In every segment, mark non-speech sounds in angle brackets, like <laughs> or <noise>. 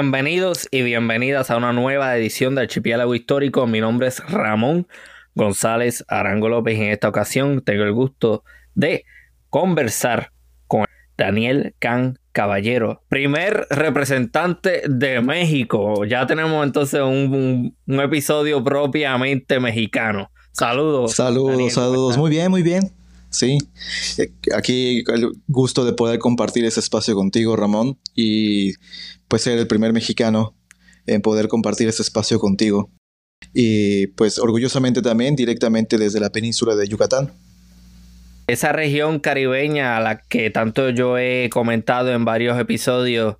Bienvenidos y bienvenidas a una nueva edición de Archipiélago Histórico. Mi nombre es Ramón González Arango López y en esta ocasión tengo el gusto de conversar con Daniel Can Caballero, primer representante de México. Ya tenemos entonces un, episodio propiamente mexicano. Saludos. Saludos, saludos. Muy bien, muy bien. Sí, aquí el gusto de poder compartir ese espacio contigo, Ramón, y pues ser el primer mexicano en poder compartir ese espacio contigo. Y pues orgullosamente también directamente desde la península de Yucatán. Esa región caribeña a la que tanto yo he comentado en varios episodios,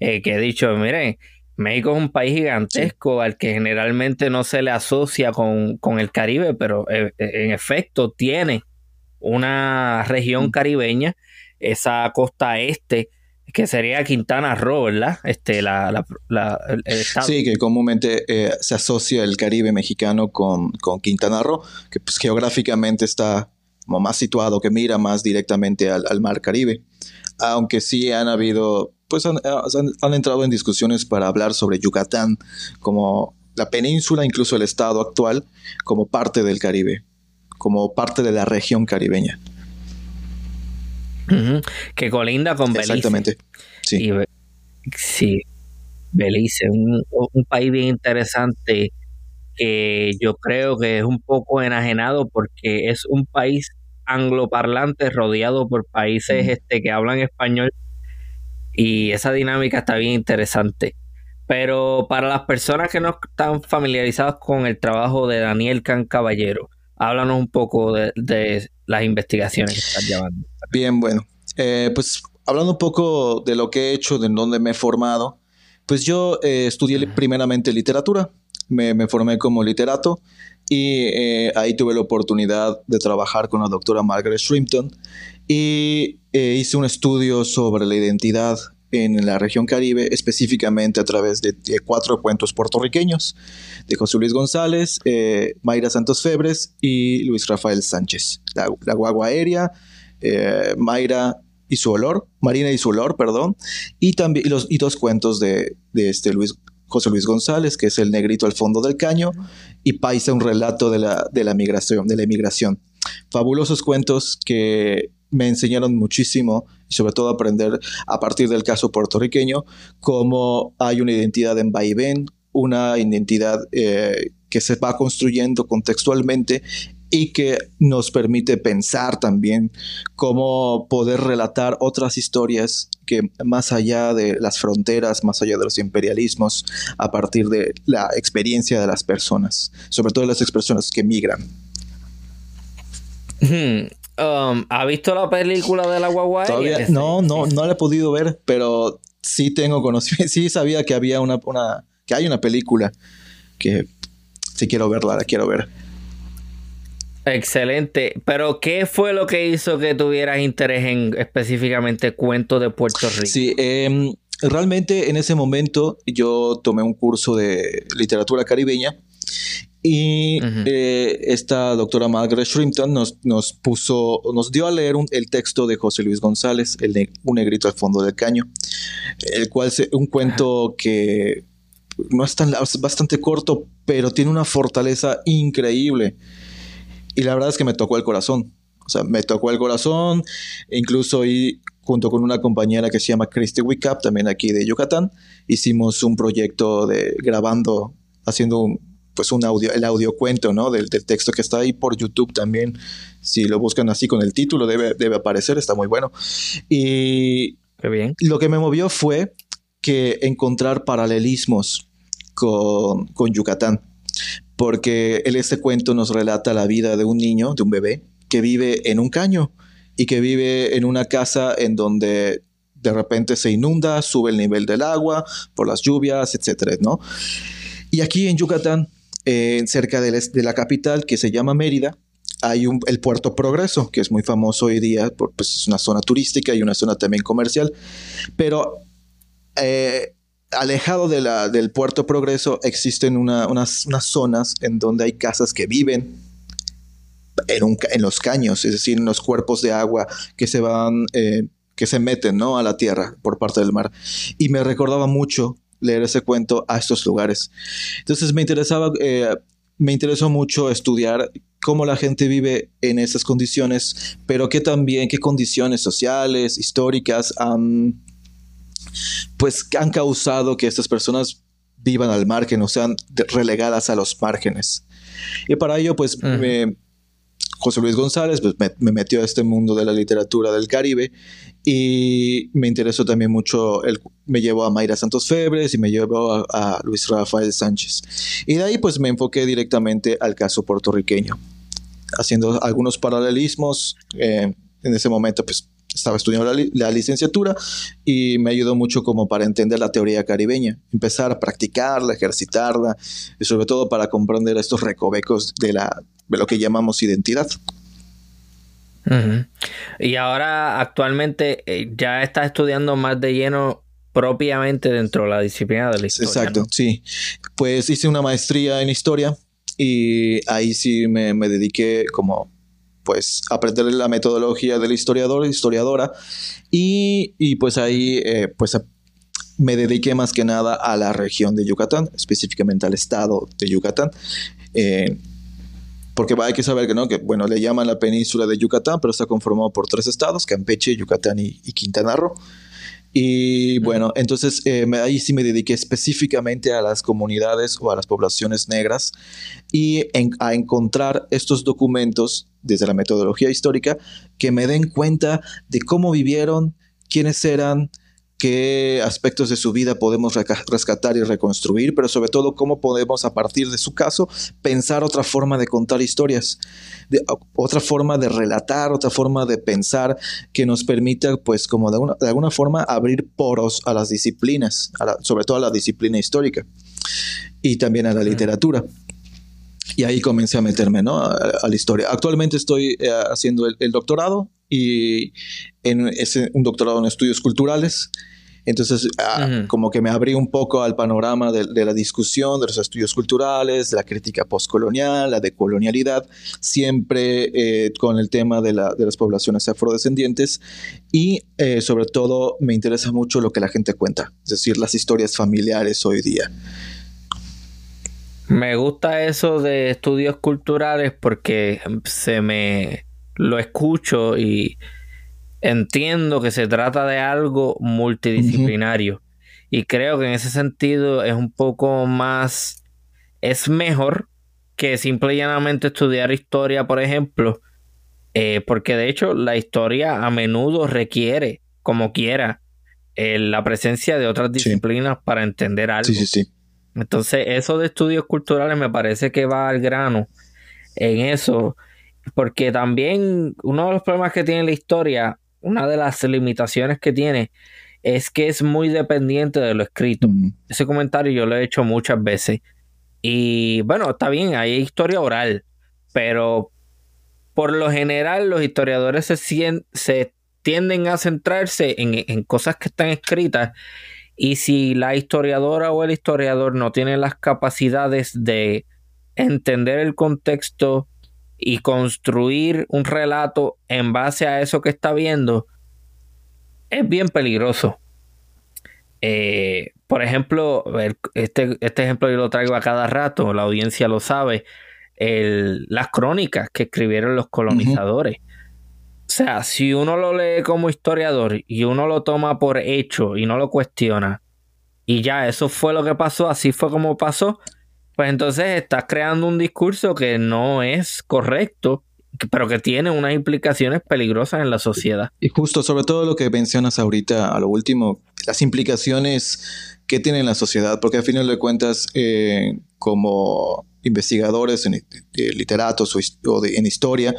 eh, que he dicho, miren, México es un país gigantesco al que generalmente no se le asocia con, con el Caribe, pero eh, en efecto tiene una región caribeña, esa costa este, que sería Quintana Roo, ¿verdad? Este, la, Sí, que comúnmente eh, se asocia el Caribe mexicano con, Quintana Roo, que pues, geográficamente está como más situado, que mira más directamente al, mar Caribe. Aunque sí han habido, pues han, han, entrado en discusiones para hablar sobre Yucatán como la península, incluso el estado actual, como parte del Caribe como parte de la región caribeña. Que colinda con Belice. Exactamente. Sí. sí. Belice, un, un país bien interesante que yo creo que es un poco enajenado porque es un país angloparlante rodeado por países este, que hablan español y esa dinámica está bien interesante. Pero para las personas que no están familiarizadas con el trabajo de Daniel Can Caballero, Háblanos un poco de, las investigaciones que estás llevando. Bien, bueno. Eh, pues hablando un poco de lo que he hecho, de dónde me he formado, pues yo eh, estudié primeramente literatura, me, formé como literato y eh, ahí tuve la oportunidad de trabajar con la doctora Margaret Shrimpton y hice un estudio sobre la identidad en la región Caribe, específicamente a través de, cuatro cuentos puertorriqueños de José Luis González, eh, Mayra Santos Febres y Luis Rafael Sánchez. La, guagua aérea, eh, Mayra y su olor, Marina y su olor, perdón, y también y dos cuentos de, este Luis, José Luis González, que es El Negrito al fondo del caño, y Paisa, un relato de la, de la migración, de la emigración. Fabulosos cuentos que me enseñaron muchísimo y sobre todo aprender a partir del caso puertorriqueño cómo hay una identidad en vaivén, una identidad eh, que se va construyendo contextualmente y que nos permite pensar también cómo poder relatar otras historias que más allá de las fronteras, más allá de los imperialismos, a partir de la experiencia de las personas, sobre todo las personas que migran. Um, ¿Ha visto la película de la guagua? no, no, no la he podido ver, pero sí tengo conocimiento, <laughs> sí sabía que había una, una, que hay una película que sí quiero verla, la quiero ver. Excelente. Pero, ¿qué fue lo que hizo que tuvieras interés en específicamente cuentos de Puerto Rico? Sí, em, realmente en ese momento yo tomé un curso de literatura caribeña y eh, esta doctora Margaret Shrimpton nos, nos, puso, nos dio a leer el texto de José Luis González, el Un negrito al fondo del caño, el cual es un cuento que no es tan es bastante corto, pero tiene una fortaleza increíble. Y la verdad es que me tocó el corazón. O sea, me tocó el corazón, incluso y junto con una compañera que se llama Christy Wickup, también aquí de Yucatán, hicimos un proyecto de grabando, haciendo un, pues un audio, el audio cuento, ¿no? Del, texto que está ahí por YouTube también. Si lo buscan así con el título, debe, debe aparecer, está muy bueno. Y bien. lo que me movió fue que encontrar paralelismos con, con Yucatán. Porque en este cuento nos relata la vida de un niño, de un bebé, que vive en un caño y que vive en una casa en donde de repente se inunda, sube el nivel del agua por las lluvias, etcétera, ¿no? Y aquí en Yucatán cerca de, la capital, que se llama Mérida, hay el puerto Progreso, que es muy famoso hoy día, pues es una zona turística y una zona también comercial, pero eh, alejado de la, del puerto Progreso existen unas, zonas en donde hay casas que viven en, en, los caños, es decir, en los cuerpos de agua que se van, eh, que se meten ¿no? a la tierra por parte del mar. Y me recordaba mucho leer ese cuento a estos lugares. Entonces me interesaba, eh, me interesó mucho estudiar cómo la gente vive en esas condiciones, pero que también qué condiciones sociales, históricas han, pues, han causado que estas personas vivan al margen o sean relegadas a los márgenes. Y para ello, pues, José Luis González pues, me, metió a este mundo de la literatura del Caribe y me interesó también mucho, el, me llevó a Mayra Santos Febres y me llevó a, Luis Rafael Sánchez. Y de ahí pues me enfoqué directamente al caso puertorriqueño, haciendo algunos paralelismos. Eh, en ese momento pues estaba estudiando la, licenciatura y me ayudó mucho como para entender la teoría caribeña, empezar a practicarla, ejercitarla y sobre todo para comprender estos recovecos de, la, de lo que llamamos identidad. Y ahora actualmente eh, ya estás estudiando más de lleno propiamente dentro de la disciplina de la historia. Exacto, sí. Pues hice una maestría en historia y ahí sí me, me dediqué como pues aprender la metodología del historiador, historiadora, y, y pues ahí eh, pues me dediqué más que nada a la región de Yucatán, específicamente al estado de Yucatán. Eh, porque hay que saber que no, que bueno, le llaman la península de Yucatán, pero está conformado por tres estados, Campeche, Yucatán y, y Quintana Roo. Y bueno, entonces eh, ahí sí me dediqué específicamente a las comunidades o a las poblaciones negras y a encontrar estos documentos desde la metodología histórica que me den cuenta de cómo vivieron, quiénes eran, qué aspectos de su vida podemos rescatar y reconstruir, pero sobre todo cómo podemos a partir de su caso pensar otra forma de contar historias, otra forma de relatar, otra forma de pensar que nos permita pues como de, de alguna forma abrir poros a las disciplinas, sobre todo a la disciplina histórica y también a la literatura. Y ahí comencé a meterme ¿no? a, la historia. Actualmente estoy eh, haciendo el, doctorado y en, es un doctorado en estudios culturales entonces, ah, como que me abrí un poco al panorama de, la discusión, de los estudios culturales, de la crítica postcolonial, la decolonialidad, siempre eh, con el tema de, las poblaciones afrodescendientes y eh, sobre todo me interesa mucho lo que la gente cuenta, es decir, las historias familiares hoy día. Me gusta eso de estudios culturales porque se me lo escucho y entiendo que se trata de algo multidisciplinario. Y creo que en ese sentido es un poco más. Es mejor que simple y llanamente estudiar historia, por ejemplo. Eh, porque de hecho la historia a menudo requiere, como quiera, eh, la presencia de otras disciplinas para entender algo. Sí, sí, Entonces, eso de estudios culturales me parece que va al grano en eso. Porque también uno de los problemas que tiene la historia una de las limitaciones que tiene es que es muy dependiente de lo escrito. Ese comentario yo lo he hecho muchas veces. Y bueno, está bien, hay historia oral, pero por lo general los historiadores se, se tienden a centrarse en, en, cosas que están escritas y si la historiadora o el historiador no tiene las capacidades de entender el contexto y construir un relato en base a eso que está viendo es bien peligroso. Eh, por ejemplo, este, este, ejemplo yo lo traigo a cada rato, la audiencia lo sabe, las crónicas que escribieron los colonizadores. O sea, si uno lo lee como historiador y uno lo toma por hecho y no lo cuestiona, y ya eso fue lo que pasó, así fue como pasó, pues entonces estás creando un discurso que no es correcto, pero que tiene unas implicaciones peligrosas en la sociedad. Y justo sobre todo lo que mencionas ahorita a lo último, las implicaciones que tiene en la sociedad, porque al final de cuentas, eh, como investigadores, en, literatos o, en historia,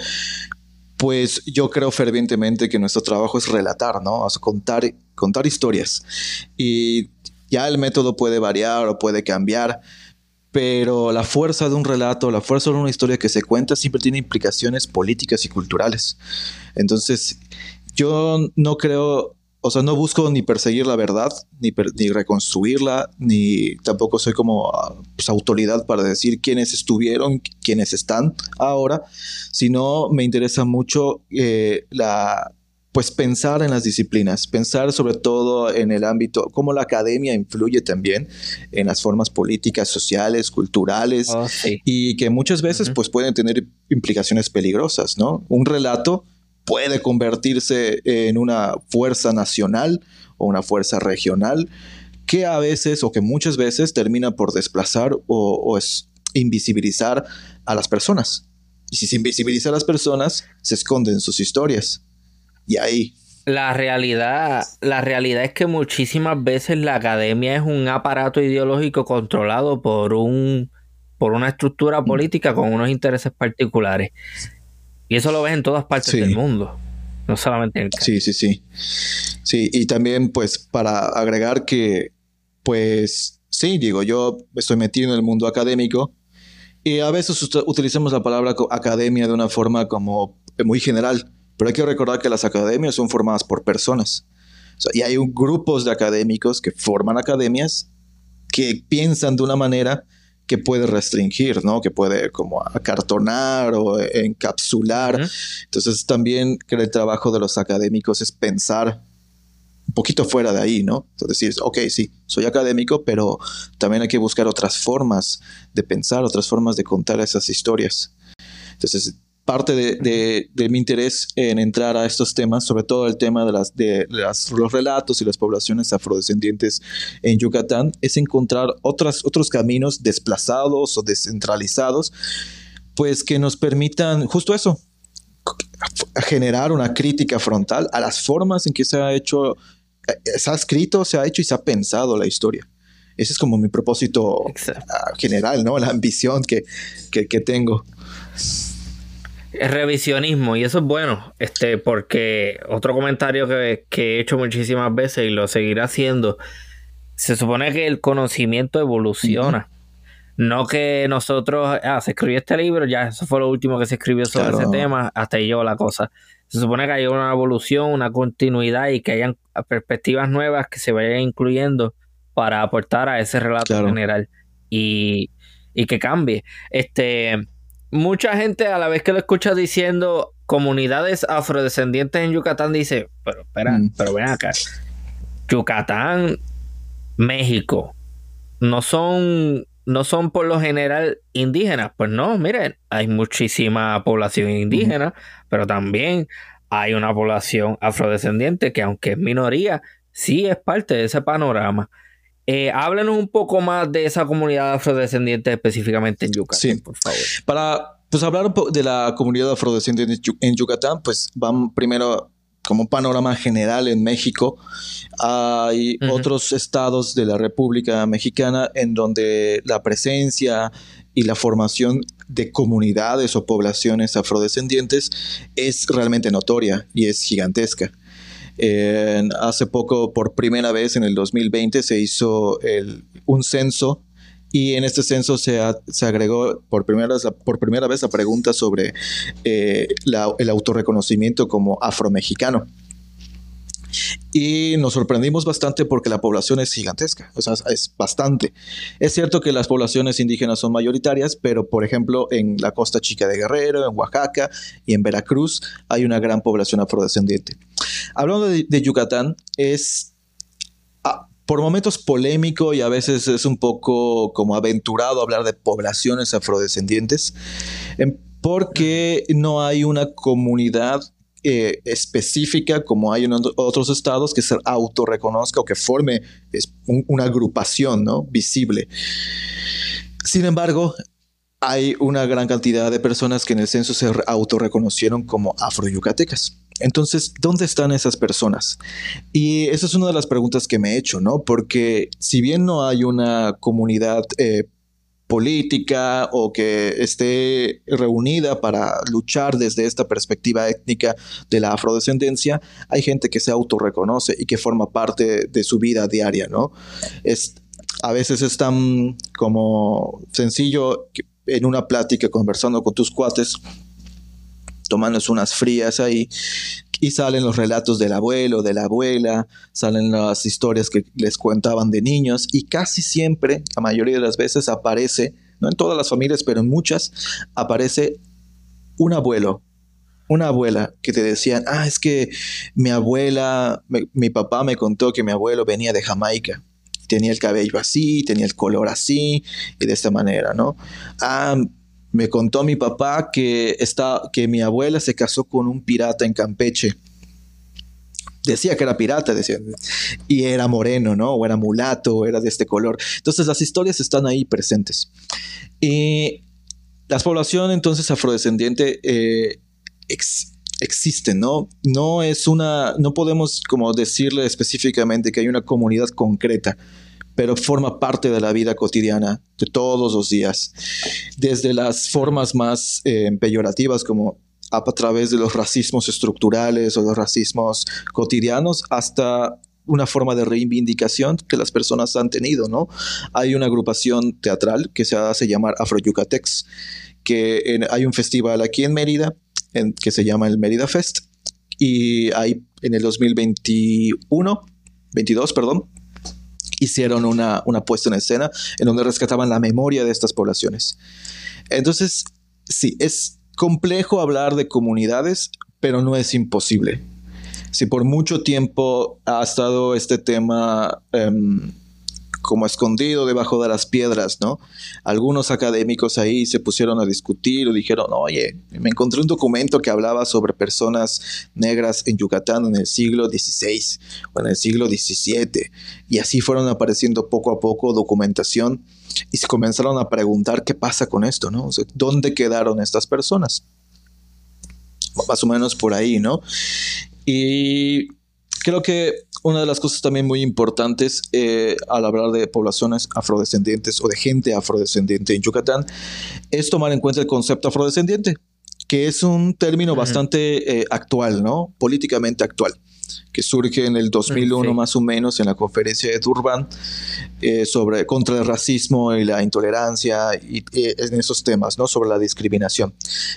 pues yo creo fervientemente que nuestro trabajo es relatar, ¿no? contar, contar historias. Y ya el método puede variar o puede cambiar, pero la fuerza de un relato, la fuerza de una historia que se cuenta siempre tiene implicaciones políticas y culturales. Entonces, yo no creo, o sea, no busco ni perseguir la verdad, ni, ni reconstruirla, ni tampoco soy como ah, pues, autoridad para decir quiénes estuvieron, quiénes están ahora, sino me interesa mucho eh, la, pues pensar en las disciplinas, pensar sobre todo en el ámbito, cómo la academia influye también en las formas políticas, sociales, culturales, Oh, y que muchas veces pues pueden tener implicaciones peligrosas, ¿no? Un relato puede convertirse en una fuerza nacional o una fuerza regional que a veces o que muchas veces termina por desplazar o, o es invisibilizar a las personas. Y si se invisibiliza a las personas, se esconden sus historias. Y ahí. La realidad, la realidad es que muchísimas veces la academia es un aparato ideológico controlado por un por una estructura política con unos intereses particulares. Y eso lo ves en todas partes Sí. del mundo. No solamente en el. Sí, sí, sí. Sí, y también pues para agregar que pues sí, digo, yo estoy metido en el mundo académico y a veces ut- utilizamos la palabra academia de una forma como muy general, pero hay que recordar que las academias son formadas por personas. O sea, y hay un- grupos de académicos que forman academias que piensan de una manera que puede restringir, ¿no? Que puede como acartonar o encapsular. Ujú. Entonces también que el trabajo de los académicos es pensar un poquito fuera de ahí, ¿no? Es decir, ok, sí, soy académico, pero también hay que buscar otras formas de pensar, otras formas de contar esas historias. Entonces, parte de, de- de mi interés en entrar a estos temas, sobre todo el tema de, las, de las- los relatos y las poblaciones afrodescendientes en Yucatán, es encontrar otras, otros caminos desplazados o descentralizados, pues que nos permitan justo eso, generar una crítica frontal a las formas en que se ha hecho, se ha escrito, se ha hecho y se ha pensado la historia. Ese es como mi propósito Exacto. general, ¿no? La ambición que, que, que tengo. Es revisionismo y eso es bueno, este, porque otro comentario que, que he hecho muchísimas veces y lo seguiré haciendo, se supone que el conocimiento evoluciona. No que nosotros, ah, se escribió este libro, ya, eso fue lo último que se escribió sobre Claro. ese tema, hasta ahí llegó la cosa. Se supone que hay una evolución, una continuidad y que hayan perspectivas nuevas que se vayan incluyendo para aportar a ese relato Claro. general y, y que cambie. Este, mucha gente a la vez que lo escucha diciendo comunidades afrodescendientes en Yucatán dice, pero espera, Mm. pero ven acá. Yucatán, México, no son no son por lo general indígenas. Pues no, miren, hay muchísima población indígena, pero también hay una población afrodescendiente que aunque es minoría, sí es parte de ese panorama. Eh, háblenos un poco más de esa comunidad afrodescendiente específicamente en Yucatán, Sí. por favor. Para pues, hablar un poco de la comunidad afrodescendiente en Yu- en Yucatán, pues vamos primero como un panorama general en México. Hay otros estados de la República Mexicana en donde la presencia y la formación de comunidades o poblaciones afrodescendientes es realmente notoria y es gigantesca. Hace poco, por primera vez en el 2020, se hizo el- un censo y en este censo se, agregó por primera, vez, por primera vez la pregunta sobre eh, la- el autorreconocimiento como afromexicano. Y nos sorprendimos bastante porque la población es gigantesca, o sea, es bastante. Es cierto que las poblaciones indígenas son mayoritarias, pero por ejemplo en la costa chica de Guerrero, en Oaxaca y en Veracruz hay una gran población afrodescendiente. Hablando de, de Yucatán, es ah, por momentos polémico y a veces es un poco como aventurado hablar de poblaciones afrodescendientes, em, porque no hay una comunidad eh, específica como hay en ot- otros estados que se autorreconozca o que forme una agrupación ¿no? visible. Sin embargo, hay una gran cantidad de personas que en el censo se re- autorreconocieron como afroyucatecas. Entonces, ¿dónde están esas personas? Y esa es una de las preguntas que me he hecho, ¿no? Porque si bien no hay una comunidad eh, política o que esté reunida para luchar desde esta perspectiva étnica de la afrodescendencia, hay gente que se autorreconoce y que forma parte de su vida diaria, ¿no? Es, a veces es tan como sencillo en una plática conversando con tus cuates, tomándose unas frías ahí, y salen los relatos del abuelo, de la abuela, salen las historias que les contaban de niños, y casi siempre, la mayoría de las veces, aparece, no en todas las familias, pero en muchas, aparece un abuelo, una abuela que te decían, ah, es que mi abuela, mi papá me contó que mi abuelo venía de Jamaica tenía el cabello así, tenía el color así y de esta manera, ¿no? Ah, me contó mi papá que, está, que mi abuela se casó con un pirata en Campeche. Decía que era pirata, decía, y era moreno, ¿no? O era mulato, o era de este color. Entonces las historias están ahí presentes. Y la población entonces afrodescendiente eh, existe, ¿no? No es una, no podemos como decirle específicamente que hay una comunidad concreta pero forma parte de la vida cotidiana de todos los días, desde las formas más eh, peyorativas como a, través de los racismos estructurales o los racismos cotidianos hasta una forma de reivindicación que las personas han tenido, ¿no? Hay una agrupación teatral que se hace llamar Afro Yucatex, que hay un festival aquí en Mérida en, que se llama el Mérida Fest y ahí en el 2021, 22, perdón, hicieron una, una puesta en escena en donde rescataban la memoria de estas poblaciones. Entonces, sí, es complejo hablar de comunidades, pero no es imposible. Si por mucho tiempo ha estado este tema em, como escondido debajo de las piedras, ¿no? Algunos académicos ahí se pusieron a discutir o dijeron, oye, me encontré un documento que hablaba sobre personas negras en Yucatán en el siglo XVI o en el siglo XVII. Y así fueron apareciendo poco a poco documentación y se comenzaron a preguntar qué pasa con esto, ¿no? ¿Dónde quedaron estas personas? Más o menos por ahí, ¿no? Y creo que una de las cosas también muy importantes eh, al hablar de poblaciones afrodescendientes o de gente afrodescendiente en Yucatán es tomar en cuenta el concepto afrodescendiente, que es un término bastante eh, actual, ¿no? Políticamente actual que surge en el 2001 más o menos en la conferencia de Durban eh, sobre contra el racismo y la intolerancia y eh, en esos temas, ¿no? Sobre la discriminación,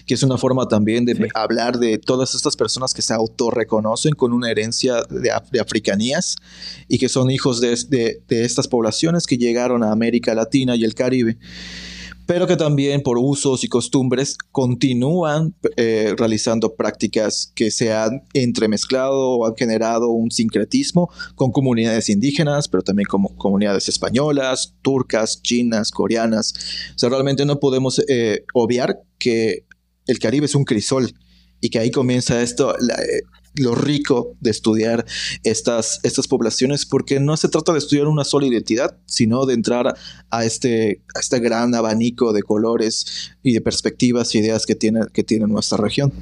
que es una forma también de hablar de todas estas personas que se autorreconocen con una herencia de, africanías y que son hijos de, de estas poblaciones que llegaron a América Latina y el Caribe pero que también por usos y costumbres continúan eh, realizando prácticas que se han entremezclado o han generado un sincretismo con comunidades indígenas, pero también como comunidades españolas, turcas, chinas, coreanas. O sea, realmente no podemos eh, obviar que el Caribe es un crisol y que ahí comienza esto, eh, lo rico de estudiar estas, estas poblaciones, porque no se trata de estudiar una sola identidad, sino de entrar a este, a este gran abanico de colores y de perspectivas y ideas que tiene, que tiene nuestra región.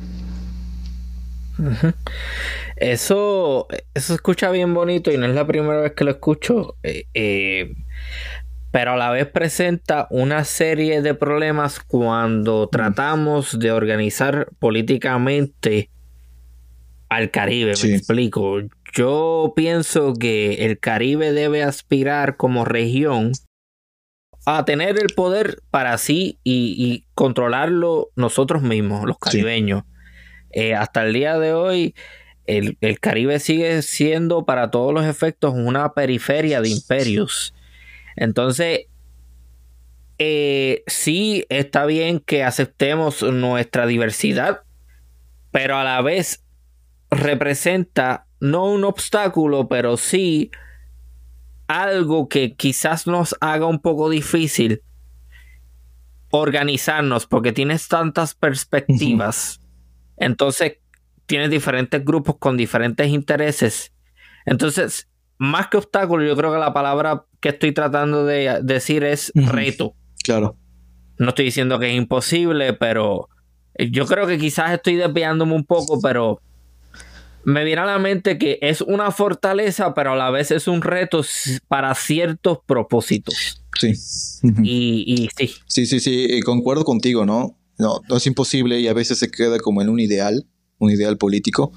Eso, eso escucha bien bonito y no es la primera vez que lo escucho. Eh, eh, pero a la vez presenta una serie de problemas cuando tratamos de organizar políticamente al Caribe, me explico. Yo pienso que el Caribe debe aspirar como región a tener el poder para sí y, controlarlo nosotros mismos, los caribeños. Eh, hasta el día de hoy, el, Caribe sigue siendo para todos los efectos una periferia de imperios. Entonces, eh, sí está bien que aceptemos nuestra diversidad, pero a la vez representa no un obstáculo, pero sí algo que quizás nos haga un poco difícil organizarnos porque tienes tantas perspectivas. Entonces, tienes diferentes grupos con diferentes intereses. Entonces, más que obstáculo, yo creo que la palabra que estoy tratando de decir es reto. Claro. No estoy diciendo que es imposible, pero yo creo que quizás estoy desviándome un poco, pero me viene a la mente que es una fortaleza, pero a la vez es un reto para ciertos propósitos. Sí. Y, sí. Sí, sí, sí, concuerdo contigo, ¿no? ¿no? No es imposible y a veces se queda como en un ideal, un ideal político,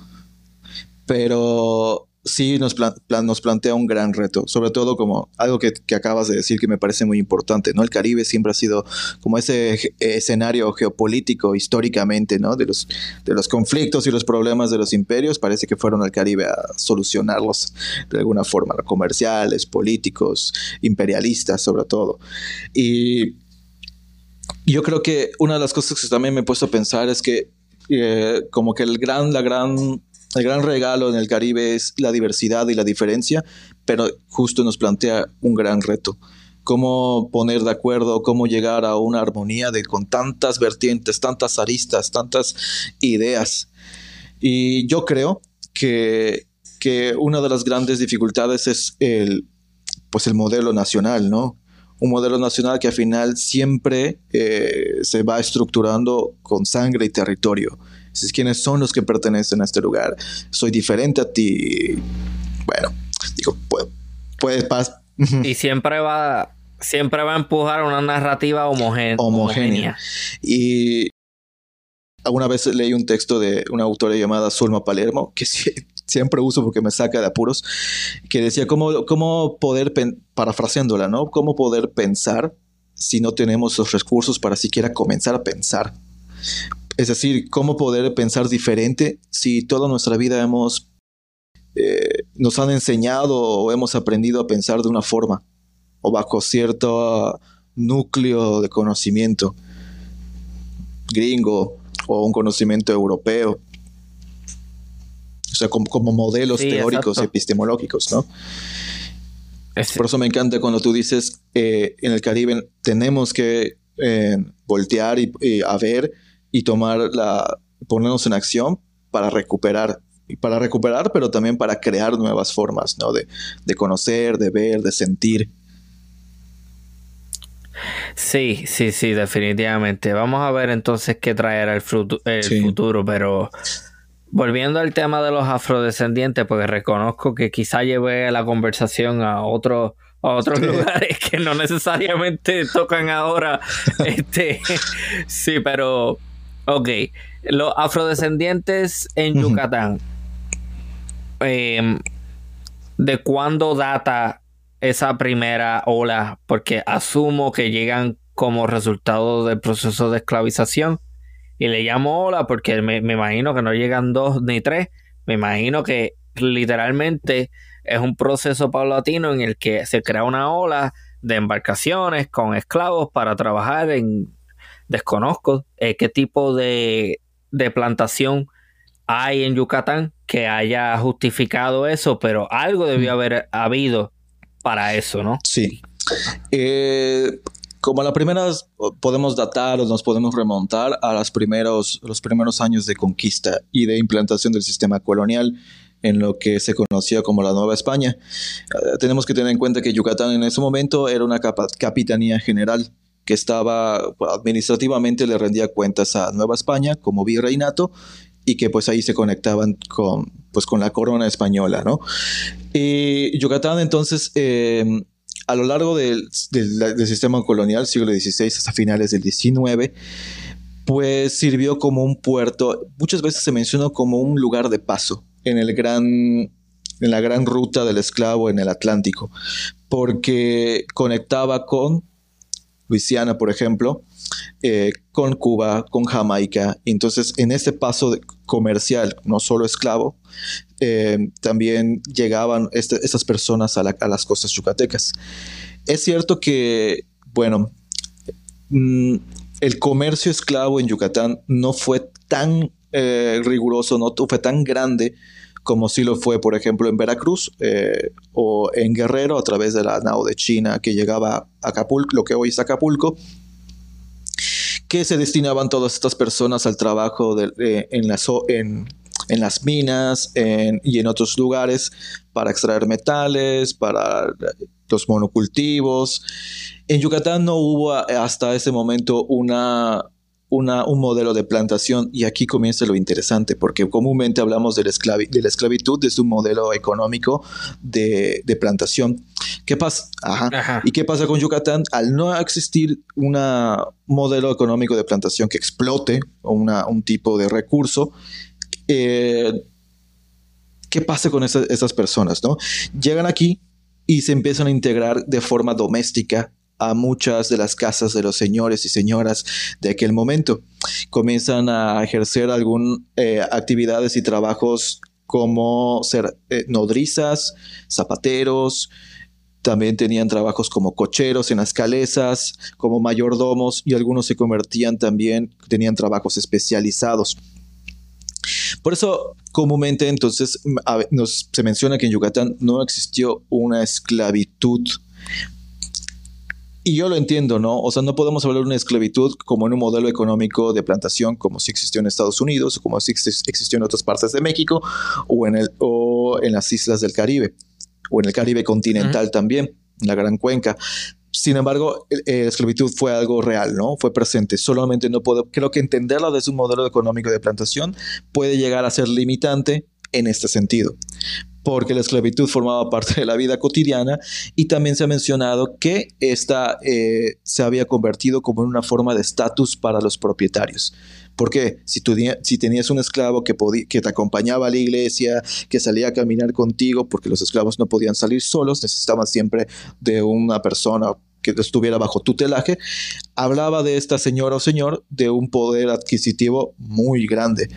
pero sí nos, nos plantea un gran reto, sobre todo como algo que, acabas de decir que me parece muy importante, ¿no? El Caribe siempre ha sido como ese escenario geopolítico históricamente, ¿no? De los, de los conflictos y los problemas de los imperios, parece que fueron al Caribe a solucionarlos de alguna forma, comerciales, políticos, imperialistas sobre todo. Y yo creo que una de las cosas que también me he puesto a pensar es que eh, como que el gran, la gran, el gran regalo en el Caribe es la diversidad y la diferencia, pero justo nos plantea un gran reto. Cómo poner de acuerdo, cómo llegar a una armonía de con tantas vertientes, tantas aristas, tantas ideas. Y yo creo que, que una de las grandes dificultades es el, pues el modelo nacional, ¿no? un modelo nacional que al final siempre eh, se va estructurando con sangre y territorio. Es quiénes son los que pertenecen a este lugar. Soy diferente a ti. Bueno, digo, puedes pasar. y siempre va, siempre va a empujar una narrativa homogénea. homogénea. Y alguna vez leí un texto de una autora llamada Zulma Palermo, que <laughs> siempre uso porque me saca de apuros, que decía cómo, cómo poder, parafraseándola, ¿no? Cómo poder pensar si no tenemos los recursos para siquiera comenzar a pensar. Es decir, cómo poder pensar diferente si toda nuestra vida hemos, eh, nos han enseñado o hemos aprendido a pensar de una forma o bajo cierto núcleo de conocimiento gringo o un conocimiento europeo o sea, como, modelos teóricos epistemológicos, ¿no? Por eso me encanta cuando tú dices, eh, en el Caribe tenemos que eh, voltear y, a ver y tomar la, ponernos en acción para recuperar, y para recuperar, pero también para crear nuevas formas, ¿no? De, conocer, de ver, de sentir. Sí, sí, sí, definitivamente. Vamos a ver entonces qué traerá el, el futuro, pero volviendo al tema de los afrodescendientes, porque reconozco que quizá lleve la conversación a otros a otros <laughs> lugares que no necesariamente tocan ahora. <laughs> este, sí, pero ok. Los afrodescendientes en Yucatán. Em, ¿De cuándo data esa primera ola? Porque asumo que llegan como resultado del proceso de esclavización. Y le llamo ola porque me, imagino que no llegan dos ni tres. Me imagino que literalmente es un proceso paulatino en el que se crea una ola de embarcaciones con esclavos para trabajar en desconozco eh, qué tipo de, de, plantación hay en Yucatán que haya justificado eso, pero algo debió mm. haber habido para eso, ¿no? Sí. Eh, como la primera podemos datar o nos podemos remontar a los primeros, los primeros años de conquista y de implantación del sistema colonial en lo que se conocía como la Nueva España. Eh, tenemos que tener en cuenta que Yucatán en ese momento era una capitanía general que estaba administrativamente le rendía cuentas a Nueva España como virreinato y que pues ahí se conectaban con, pues, con la corona española, ¿no? Y Yucatán entonces eh, a lo largo del, sistema colonial, siglo XVI hasta finales del XIX, pues sirvió como un puerto, muchas veces se menciona como un lugar de paso en, el gran, en la gran ruta del esclavo en el Atlántico, porque conectaba con Luisiana, por ejemplo, eh, con Cuba, con Jamaica. entonces, en ese paso comercial, no solo esclavo, eh, también llegaban este, estas personas a, las costas yucatecas. Es cierto que, bueno, mm, el comercio esclavo en Yucatán no fue tan eh, riguroso, no fue tan grande como si lo fue, por ejemplo, en Veracruz eh, o en Guerrero a través de la nao de China que llegaba a Acapulco, lo que hoy es Acapulco, que se destinaban todas estas personas al trabajo en las minas y en otros lugares para extraer metales, para los monocultivos. En Yucatán no hubo hasta ese momento una, una, un modelo de plantación y aquí comienza lo interesante porque comúnmente hablamos de la, de la esclavitud desde un modelo económico de, de plantación. ¿Qué pasa? ¿Y qué pasa con Yucatán? Al no existir un modelo económico de plantación que explote una, un tipo de recurso, eh, ¿qué pasa con esas, personas? ¿no? Llegan aquí y se empiezan a integrar de forma doméstica a muchas de las casas de los señores y señoras de aquel momento. Comienzan a ejercer algunas eh, actividades y trabajos como ser eh, nodrizas, zapateros, también tenían trabajos como cocheros en las calesas, como mayordomos y algunos se convertían también, tenían trabajos especializados. Por eso, comúnmente, entonces, nos, se menciona que en Yucatán no existió una esclavitud y yo lo entiendo, ¿no? O sea, no podemos hablar de una esclavitud como en un modelo económico de plantación como si existió en Estados Unidos o como si existió en otras partes de México o en, el, o en las islas del Caribe o en el Caribe continental también, en la Gran Cuenca. Sin embargo, la esclavitud fue algo real, ¿no? Fue presente. Solamente no puedo, creo que entenderla desde un modelo económico de plantación puede llegar a ser limitante en este sentido porque la esclavitud formaba parte de la vida cotidiana y también se ha mencionado que esta eh, se había convertido como en una forma de estatus para los propietarios. Porque si, si tenías un esclavo que, que te acompañaba a la iglesia, que salía a caminar contigo, porque los esclavos no podían salir solos, necesitaban siempre de una persona que estuviera bajo tutelaje, hablaba de esta señora o señor de un poder adquisitivo muy grande.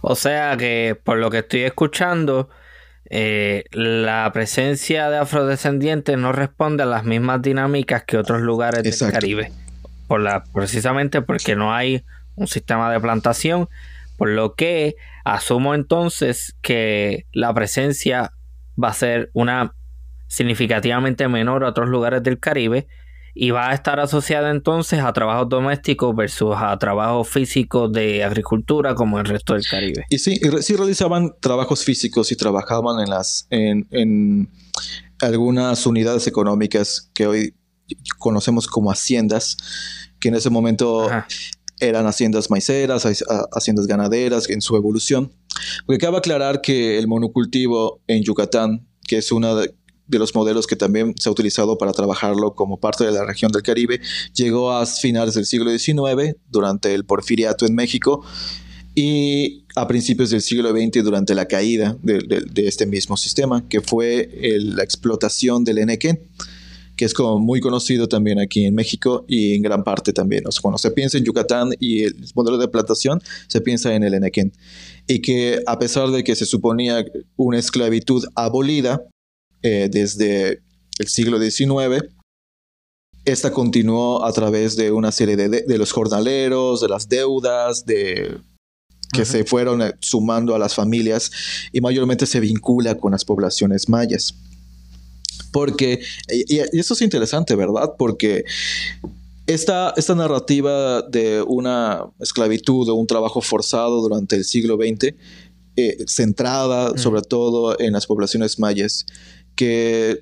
O sea que por lo que estoy escuchando, eh, la presencia de afrodescendientes no responde a las mismas dinámicas que otros lugares del Caribe. Por la, precisamente porque no hay un sistema de plantación, por lo que asumo entonces que la presencia va a ser una significativamente menor a otros lugares del Caribe y va a estar asociada entonces a trabajos domésticos versus a trabajos físicos de agricultura como el resto del Caribe. Y sí, sí realizaban trabajos físicos y trabajaban en las en, algunas unidades económicas que hoy conocemos como haciendas, que en ese momento eran haciendas maiceras, haciendas ganaderas en su evolución. Porque cabe aclarar que el monocultivo en Yucatán, que es una de, de los modelos que también se ha utilizado para trabajarlo como parte de la región del Caribe, llegó a finales del siglo XIX, durante el porfiriato en México, y a principios del siglo XX durante la caída de, este mismo sistema, que fue la explotación del enequén, que es como muy conocido también aquí en México y en gran parte también. Cuando se piensa en Yucatán y el modelo de plantación, se piensa en el enequén. Y que a pesar de que se suponía una esclavitud abolida, eh, desde el siglo XIX. Esta continuó a través de una serie de, los jornaleros, de las deudas, de que se fueron eh, sumando a las familias y mayormente se vincula con las poblaciones mayas. Porque, y, eso es interesante, ¿verdad? Porque esta, esta narrativa de una esclavitud o un trabajo forzado durante el siglo XX, eh, centrada sobre todo en las poblaciones mayas, que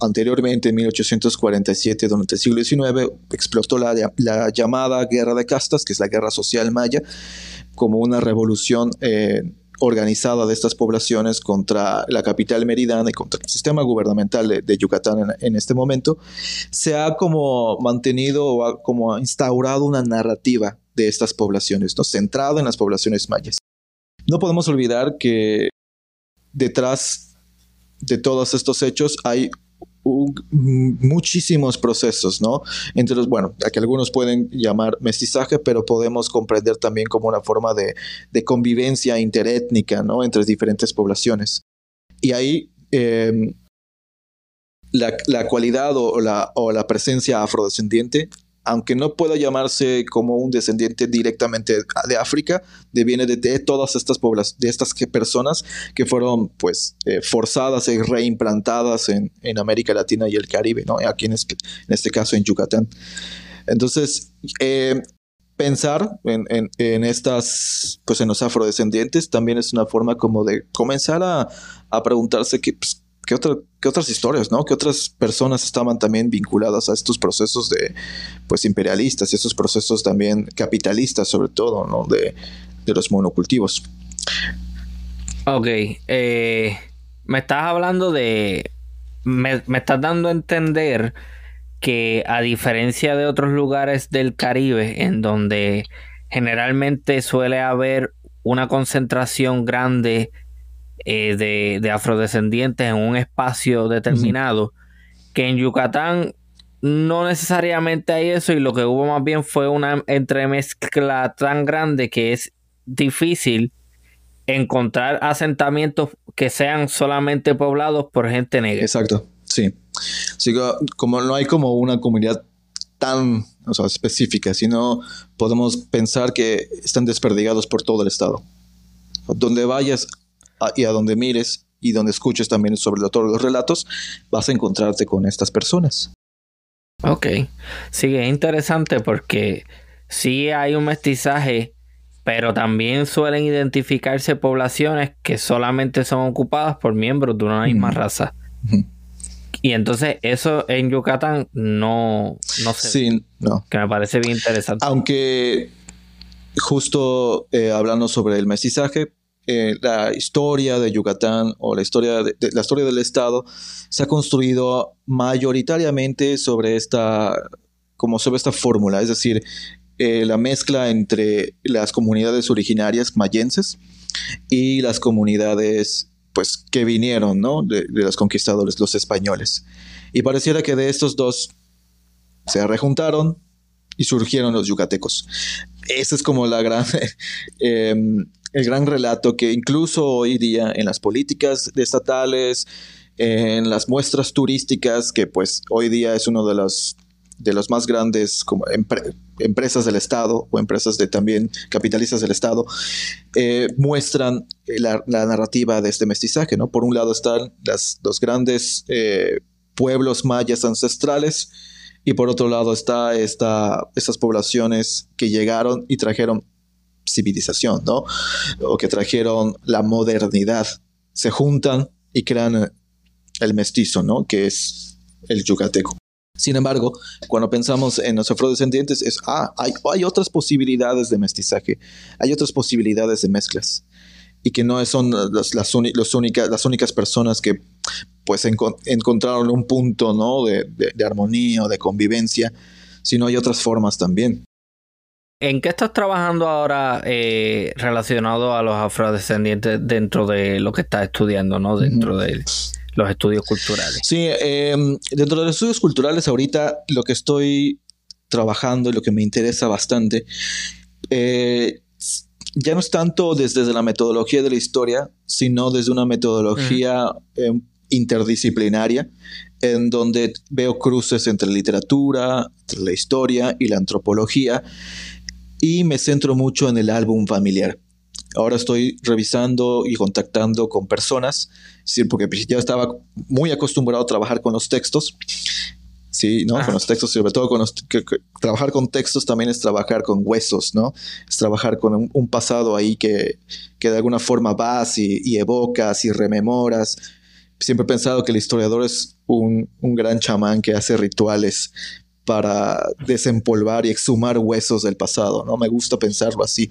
anteriormente, en 1847, durante el siglo XIX, explotó la, llamada Guerra de Castas, que es la Guerra Social Maya, como una revolución eh, organizada de estas poblaciones contra la capital meridana y contra el sistema gubernamental de, Yucatán en, este momento, se ha como mantenido o ha instaurado una narrativa de estas poblaciones, ¿no? centrada en las poblaciones mayas. No podemos olvidar que detrás de todos estos hechos hay muchísimos procesos, ¿no? Entre los, bueno, a que algunos pueden llamar mestizaje, pero podemos comprender también como una forma de, convivencia interétnica, ¿no? Entre diferentes poblaciones. Y ahí em, la, cualidad o la presencia afrodescendiente aunque no pueda llamarse como un descendiente directamente de África, deviene de, todas estas poblaciones, de estas personas que fueron pues eh, forzadas y reimplantadas en, América Latina y el Caribe, ¿no? Aquí en este, en este caso en Yucatán. Entonces, eh, pensar en, estas, pues en los afrodescendientes también es una forma como de comenzar a, preguntarse que, pues, ¿qué, otras historias, ¿no? ¿Qué otras personas estaban también vinculadas a estos procesos de, pues, imperialistas y estos procesos también capitalistas, sobre todo, ¿no? De, los monocultivos. Ok, eh, me estás hablando de, me, me estás dando a entender que a diferencia de otros lugares del Caribe, en donde generalmente suele haber una concentración grande eh, de, afrodescendientes en un espacio determinado, que en Yucatán no necesariamente hay eso y lo que hubo más bien fue una entremezcla tan grande que es difícil encontrar asentamientos que sean solamente poblados por gente negra. Exacto, sí. como no hay como una comunidad tan específica, sino podemos pensar que están desperdigados por todo el estado. Donde vayas y a donde mires y donde escuches también sobre todos los relatos, vas a encontrarte con estas personas. Ok, sí, es interesante porque sí hay un mestizaje, pero también suelen identificarse poblaciones que solamente son ocupadas por miembros de una misma raza. Y entonces eso en Yucatán no, no se sí, no. Que me parece bien interesante. Aunque justo eh, hablando sobre el mestizaje, eh, la historia de Yucatán o la historia, de, la historia del Estado se ha construido mayoritariamente sobre esta, como sobre esta fórmula, es decir, eh, la mezcla entre las comunidades originarias mayenses y las comunidades pues que vinieron ¿no? de, de, los conquistadores, los españoles. Y pareciera que de estos dos se rejuntaron y surgieron los yucatecos. Ese es como la gran, <laughs> em, el gran relato que incluso hoy día en las políticas estatales, en las muestras turísticas, que pues hoy día es uno de los, de los más grandes como empresas del Estado o empresas de también capitalistas del Estado, eh, muestran la, narrativa de este mestizaje. ¿no? Por un lado están las, los grandes eh, pueblos mayas ancestrales, y por otro lado está esta, estas poblaciones que llegaron y trajeron civilización, ¿no? O que trajeron la modernidad. Se juntan y crean el mestizo, ¿no? Que es el yucateco. Sin embargo, cuando pensamos en los afrodescendientes, es, ah, hay, otras posibilidades de mestizaje, hay otras posibilidades de mezclas y que no son las, las, las únicas personas que pues encontraron un punto ¿no? de, de, armonía o de convivencia, sino hay otras formas también. ¿En qué estás trabajando ahora eh, relacionado a los afrodescendientes dentro de lo que estás estudiando, ¿no? Dentro de los estudios culturales. Sí, em, dentro de los estudios culturales ahorita lo que estoy trabajando y lo que me interesa bastante, eh, ya no es tanto desde, la metodología de la historia, sino desde una metodología em, interdisciplinaria en donde veo cruces entre literatura, entre la historia y la antropología y me centro mucho en el álbum familiar. Ahora estoy revisando y contactando con personas, porque ya estaba muy acostumbrado a trabajar con los textos. Sí, ¿no? Con los textos, sobre todo con los, trabajar con textos también es trabajar con huesos, ¿no? Es trabajar con un, pasado ahí que, que, de alguna forma vas y, evocas y rememoras. Siempre he pensado que el historiador es un, un gran chamán que hace rituales para desempolvar y exhumar huesos del pasado, ¿no? Me gusta pensarlo así.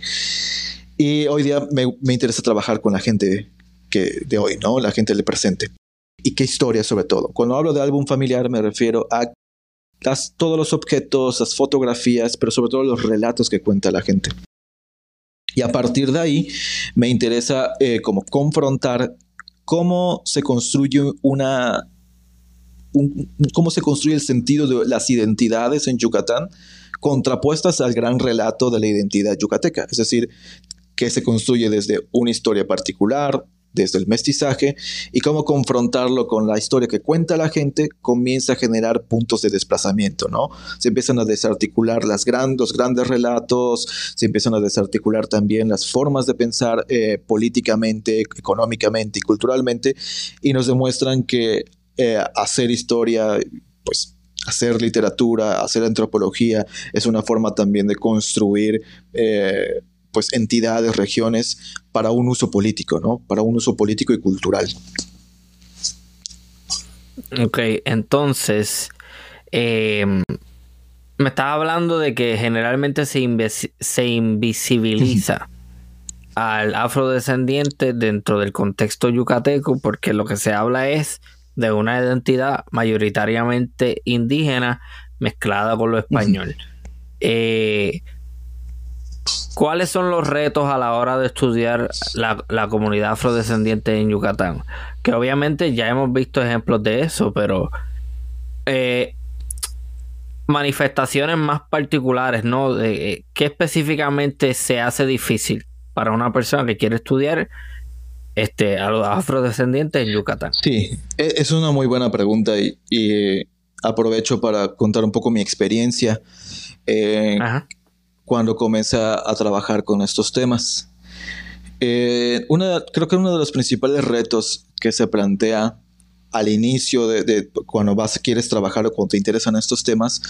Y hoy día me, interesa trabajar con la gente que, de hoy, ¿no? La gente del presente. Y qué historia sobre todo. Cuando hablo de álbum familiar me refiero a las, todos los objetos, las fotografías, pero sobre todo los relatos que cuenta la gente. Y a partir de ahí me interesa eh, como confrontar cómo se construye una cómo se construye el sentido de las identidades en Yucatán contrapuestas al gran relato de la identidad yucateca, es decir, que se construye desde una historia particular, desde el mestizaje, y cómo confrontarlo con la historia que cuenta la gente comienza a generar puntos de desplazamiento, ¿no? Se empiezan a desarticular las los grandes relatos, se empiezan a desarticular también las formas de pensar eh, políticamente, económicamente y culturalmente, y nos demuestran que eh, hacer historia, pues hacer literatura, hacer antropología, es una forma también de construir eh, pues entidades, regiones para un uso político, ¿no? Para un uso político y cultural. Ok, entonces, em, me estaba hablando de que generalmente se, se invisibiliza <laughs> al afrodescendiente dentro del contexto yucateco porque lo que se habla es de una identidad mayoritariamente indígena mezclada con lo español. Eh, ¿Cuáles son los retos a la hora de estudiar la, comunidad afrodescendiente en Yucatán? Que obviamente ya hemos visto ejemplos de eso, pero eh, manifestaciones más particulares, ¿no? De, eh, ¿Qué específicamente se hace difícil para una persona que quiere estudiar este, a los afrodescendientes en Yucatán? Sí, e, es una muy buena pregunta y, eh, aprovecho para contar un poco mi experiencia eh, cuando comencé a trabajar con estos temas. Eh, una, creo que uno de los principales retos que se plantea al inicio de, cuando vas, quieres trabajar o cuando te interesan estos temas,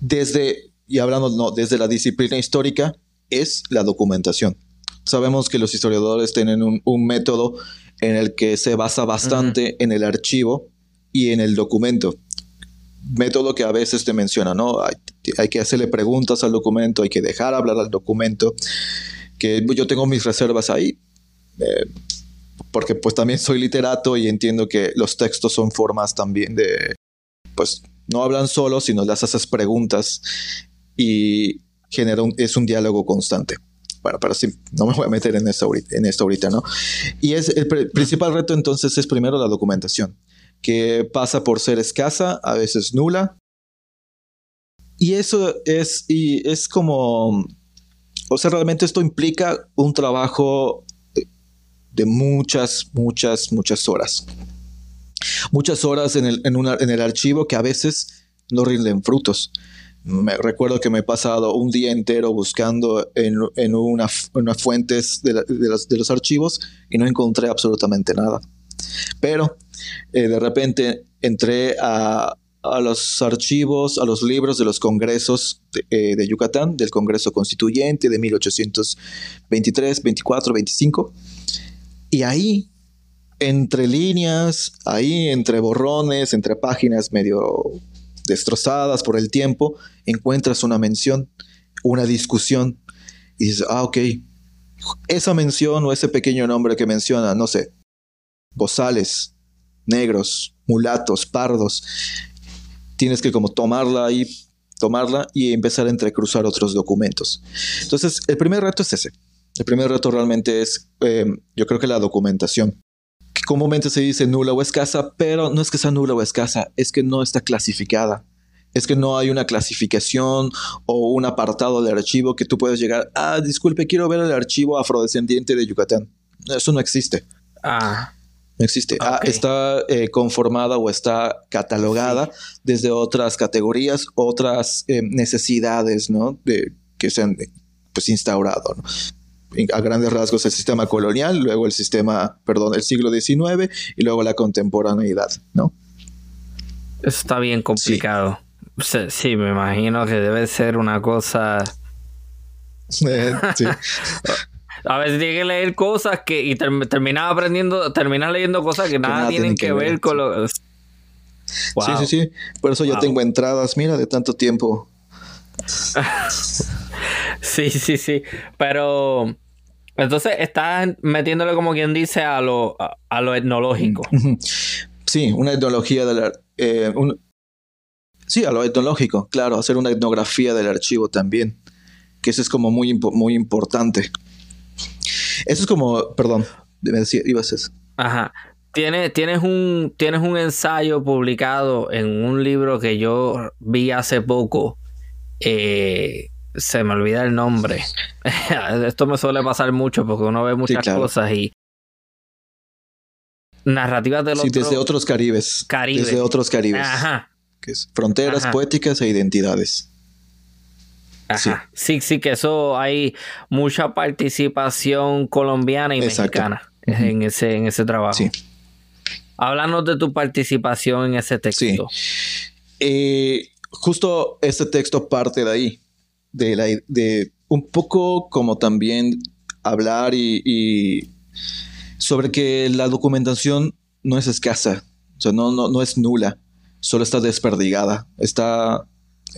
desde, y hablando no, desde la disciplina histórica, es la documentación. Sabemos que los historiadores tienen un, método en el que se basa bastante en el archivo y en el documento. Método que a veces te menciona, ¿no? Hay, que hacerle preguntas al documento, hay que dejar hablar al documento, que yo tengo mis reservas ahí. Eh, porque pues también soy literato y entiendo que los textos son formas también de, pues no hablan solo, sino las haces preguntas y genera es un diálogo constante. Bueno, pero sí, no me voy a meter en esto ahorita, en ¿no? Y es el principal reto entonces es primero la documentación, que pasa por ser escasa, a veces nula. Y eso es, y es como, o sea, realmente esto implica un trabajo de muchas, muchas, muchas horas. Muchas horas en el, en, el archivo que a veces no rinden frutos. Me recuerdo que me he pasado un día entero buscando en, en unas fuentes de, los, de, los, archivos y no encontré absolutamente nada. Pero eh, de repente entré a, a, los archivos, a los libros de los congresos de, eh, de Yucatán, del Congreso Constituyente de 1823, 24, 25 y ahí, entre líneas, ahí entre borrones, entre páginas medio destrozadas por el tiempo, encuentras una mención, una discusión, y dices, ah, ok, esa mención o ese pequeño nombre que menciona, no sé, bozales, negros, mulatos, pardos, tienes que como tomarla ahí, tomarla y empezar a entrecruzar otros documentos. Entonces, el primer reto es ese, el primer reto realmente es, eh, yo creo que la documentación. Comúnmente se dice nula o escasa, pero no es que sea nula o escasa, es que no está clasificada. Es que no hay una clasificación o un apartado del archivo que tú puedes llegar, ah, disculpe, quiero ver el archivo afrodescendiente de Yucatán. Eso no existe. Ah. No existe. Ah, está eh, conformada o está catalogada desde otras categorías, otras eh, necesidades, ¿no? De, que se han pues instaurado. ¿no? A grandes rasgos el sistema colonial, luego el sistema, perdón, el siglo XIX y luego la contemporaneidad, ¿no? Está bien complicado. Sí. me imagino que debe ser una cosa... <laughs> Eh, sí. <laughs> A veces tiene que leer cosas que y terminas aprendiendo, terminas leyendo cosas que, nada, tienen que, ver, con lo... Sí, sí, sí. Por eso yo tengo entradas, mira, de tanto tiempo. <laughs> sí, sí, sí. Pero entonces estás metiéndole como quien dice a lo, a, lo etnológico. Sí, una etnología del... Eh, sí, a lo etnológico, claro, hacer una etnografía del archivo también, que eso es como muy, muy importante. Eso es como, perdón, me decía, ibas a Ajá. Tienes, tienes, un, tienes un ensayo publicado en un libro que yo vi hace poco, eh, se me olvida el nombre. <laughs> Esto me suele pasar mucho porque uno ve muchas cosas y narrativas de los sí, desde otros caribes. Desde otros caribes. Ajá. Que es fronteras poéticas e identidades. Ajá. Sí. sí, que eso hay mucha participación colombiana y mexicana en, ese, en ese trabajo. Sí. Háblanos de tu participación en ese texto. Sí. Eh, justo este texto parte de ahí de, la, de un poco como también hablar y, sobre que la documentación no es escasa, o sea, no, no, no es nula, solo está desperdigada, está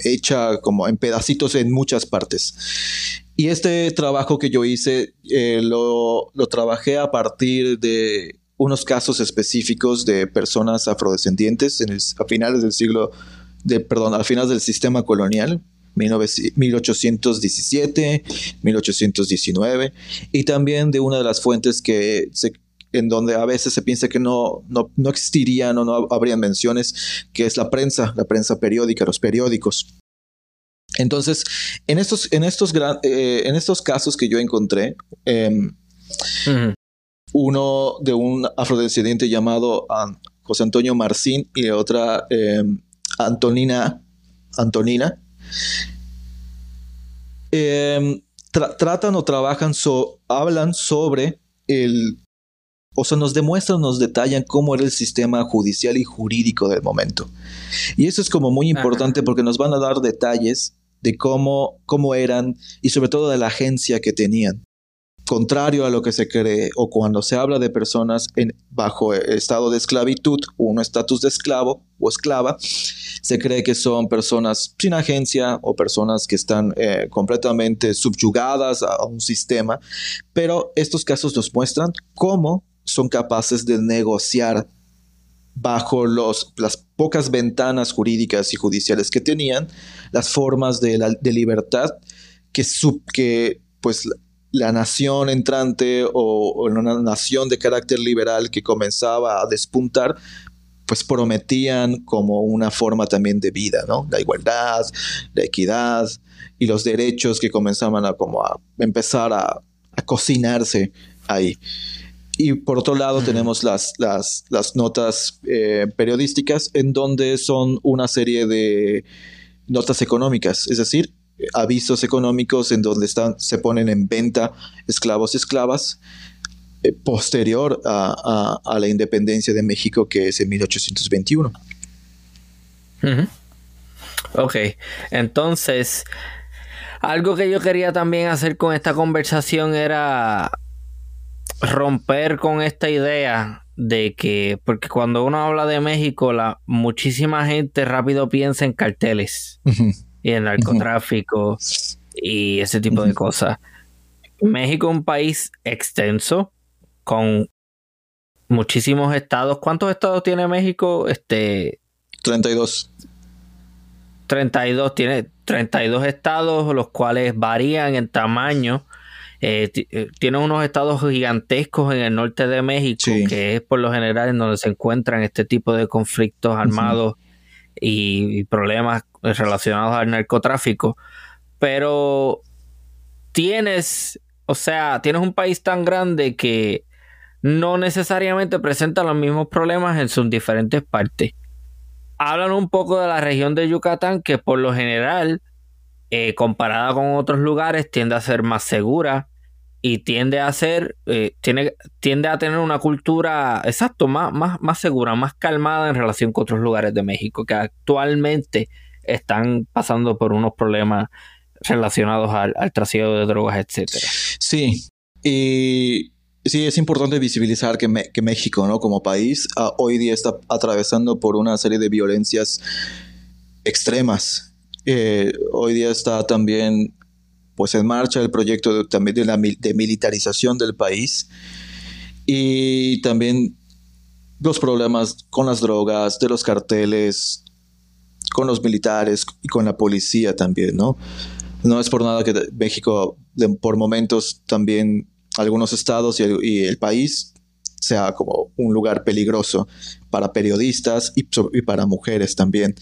hecha como en pedacitos en muchas partes. Y este trabajo que yo hice eh, lo, lo, trabajé a partir de unos casos específicos de personas afrodescendientes en a finales del siglo, de, perdón, a finales del sistema colonial, 1817, 1819, y también de una de las fuentes que en donde a veces se piensa que no, no, existirían o no habrían menciones, que es la prensa, la prensa periódica, los periódicos. Entonces, en estos, en estos, eh, en estos casos que yo encontré, em, uno de un afrodescendiente llamado José Antonio Marcín y otra em, Antonina, Antonina, Em, tratan o trabajan, hablan sobre el, o sea, nos demuestran, nos detallan cómo era el sistema judicial y jurídico del momento. Y eso es como muy importante porque nos van a dar detalles de cómo, cómo eran y sobre todo de la agencia que tenían contrario a lo que se cree o cuando se habla de personas en, bajo estado de esclavitud o un estatus de esclavo o esclava, se cree que son personas sin agencia o personas que están eh, completamente subyugadas a, un sistema, pero estos casos nos muestran cómo son capaces de negociar bajo los, las pocas ventanas jurídicas y judiciales que tenían, las formas de, la, de libertad que, sub, que pues la nación entrante o, una nación de carácter liberal que comenzaba a despuntar, pues prometían como una forma también de vida, ¿no? La igualdad, la equidad y los derechos que comenzaban a como a empezar a, cocinarse ahí. Y por otro lado tenemos las, las, notas eh, periodísticas en donde son una serie de notas económicas, es decir, avisos económicos en donde están, se ponen en venta esclavos y esclavas eh, posterior a, la independencia de México que es en 1821. Ok, entonces algo que yo quería también hacer con esta conversación era romper con esta idea de que, porque cuando uno habla de México, la, muchísima gente rápido piensa en carteles y el narcotráfico y ese tipo de cosas. México es un país extenso con muchísimos estados. ¿Cuántos estados tiene México? Este 32. 32 tiene 32 estados los cuales varían en tamaño. Eh, eh, tiene unos estados gigantescos en el norte de México, que es por lo general en donde se encuentran este tipo de conflictos armados y, problemas relacionados al narcotráfico, pero tienes, o sea, tienes un país tan grande que no necesariamente presenta los mismos problemas en sus diferentes partes. Hablan un poco de la región de Yucatán, que por lo general, eh, comparada con otros lugares, tiende a ser más segura, y tiende a ser, eh, tiene, tiende a tener una cultura, exacto, más, más, más segura, más calmada en relación con otros lugares de México, que actualmente están pasando por unos problemas relacionados al, al trasiego de drogas, etcétera. Sí, y sí, es importante visibilizar que, México, ¿no? Como país, ah, hoy día está atravesando por una serie de violencias extremas. Eh, hoy día está también pues en marcha el proyecto también de la militarización del país y también los problemas con las drogas, de los carteles, con los militares y con la policía también, ¿no? No es por nada que México, por momentos también algunos estados y el, país sea como un lugar peligroso para periodistas y para mujeres también.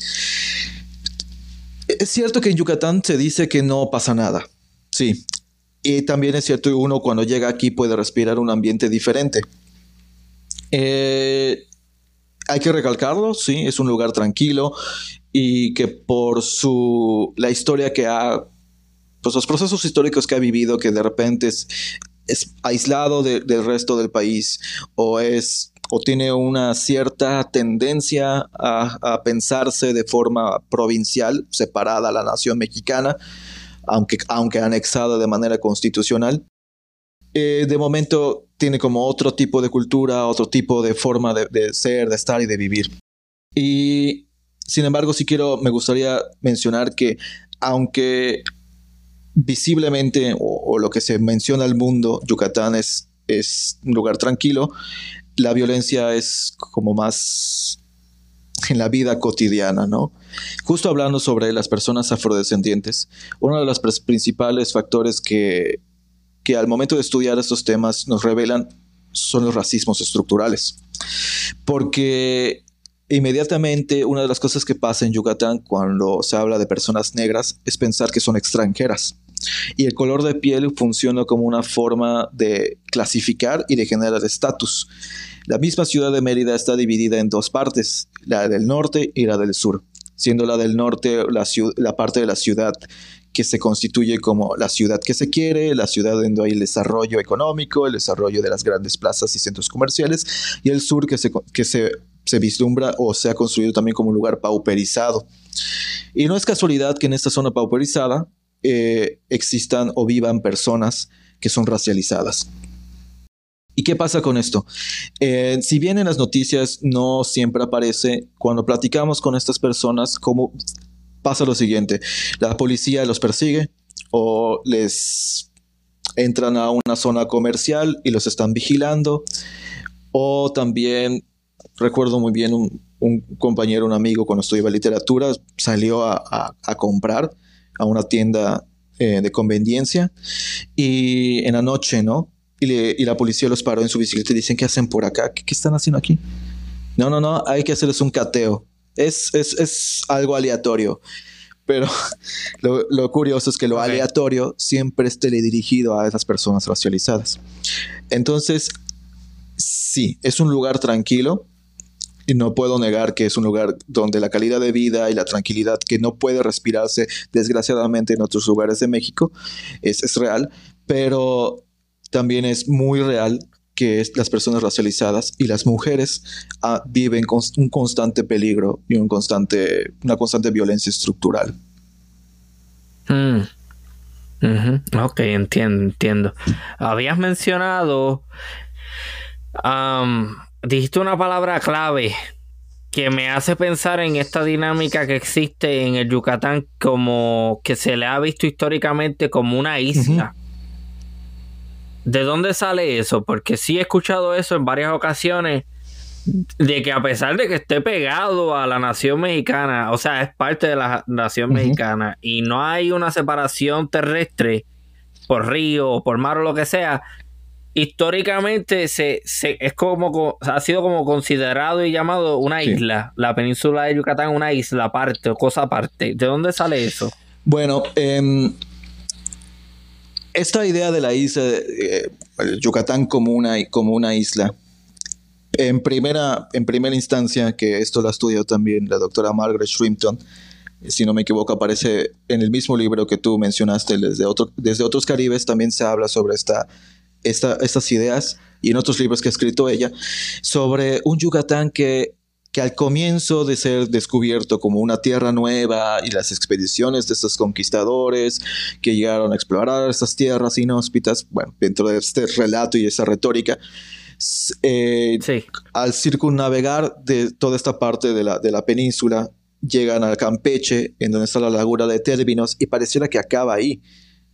Es cierto que en Yucatán se dice que no pasa nada, Sí, y también es cierto, uno cuando llega aquí puede respirar un ambiente diferente. Eh, hay que recalcarlo, sí, es un lugar tranquilo y que por su la historia que ha, pues los procesos históricos que ha vivido, que de repente es, aislado del resto del país o es o tiene una cierta tendencia a, a pensarse de forma provincial, separada a la nación mexicana aunque, aunque anexada de manera constitucional. Eh, de momento tiene como otro tipo de cultura, otro tipo de forma de, ser, de estar y de vivir. Y sin embargo, sí quiero, me gustaría mencionar que aunque visiblemente o, lo que se menciona al mundo, Yucatán es, es un lugar tranquilo, la violencia es como más en la vida cotidiana, ¿no? Justo hablando sobre las personas afrodescendientes, uno de los principales factores que, que al momento de estudiar estos temas nos revelan son los racismos estructurales. Porque inmediatamente una de las cosas que pasa en Yucatán cuando se habla de personas negras es pensar que son extranjeras. Y el color de piel funciona como una forma de clasificar y de generar estatus. La misma ciudad de Mérida está dividida en dos partes, la del norte y la del sur, siendo la del norte la, parte de la ciudad que se constituye como la ciudad que se quiere, la ciudad donde hay el desarrollo económico, el desarrollo de las grandes plazas y centros comerciales, y el sur que se, que se, se vislumbra o se ha construido también como un lugar pauperizado. Y no es casualidad que en esta zona pauperizada eh, existan o vivan personas que son racializadas. ¿Y qué pasa con esto? Eh, si bien en las noticias no siempre aparece, cuando platicamos con estas personas, como pasa lo siguiente, la policía los persigue o les entran a una zona comercial y los están vigilando, o también recuerdo muy bien un, compañero, un amigo cuando estudiaba literatura, salió a, comprar a una tienda eh, de conveniencia y en la noche, ¿no? y, la policía los paró en su bicicleta y dicen, ¿qué hacen por acá? ¿Qué, están haciendo aquí? No, no, no, hay que hacerles un cateo. Es, es, algo aleatorio. Pero <laughs> lo, curioso es que lo aleatorio siempre esté dirigido a esas personas racializadas. Entonces, sí, es un lugar tranquilo, y no puedo negar que es un lugar donde la calidad de vida y la tranquilidad que no puede respirarse desgraciadamente en otros lugares de México es, es real, pero también es muy real que las personas racializadas y las mujeres ah, viven un constante peligro y un constante, una constante violencia estructural. Mm. Ok, entiendo, entiendo. Habías mencionado, dijiste una palabra clave que me hace pensar en esta dinámica que existe en el Yucatán como que se le ha visto históricamente como una isla. ¿De dónde sale eso? Porque sí he escuchado eso en varias ocasiones, de que a pesar de que esté pegado a la nación mexicana, o sea, es parte de la nación mexicana, y no hay una separación terrestre por río o por mar o lo que sea, históricamente se, se, es como ha sido como considerado y llamado una isla. La península de Yucatán una isla aparte o cosa aparte. ¿De dónde sale eso? Bueno, eh, esta idea de la isla, eh, Yucatán como una, como una isla, en primera, en primera instancia, que esto lo estudiado también la doctora Margaret Shrimpton, si no me equivoco, aparece en el mismo libro que tú mencionaste, desde, otro, desde otros Caribes, también se habla sobre esta, esta, estas ideas y en otros libros que ha escrito ella, sobre un Yucatán que que al comienzo de ser descubierto como una tierra nueva y las expediciones de estos conquistadores que llegaron a explorar estas tierras inhóspitas, bueno, dentro de este relato y esa retórica, eh, al circunnavegar de toda esta parte de la, de la península, llegan al Campeche, en donde está la laguna de Términos, y pareciera que acaba ahí,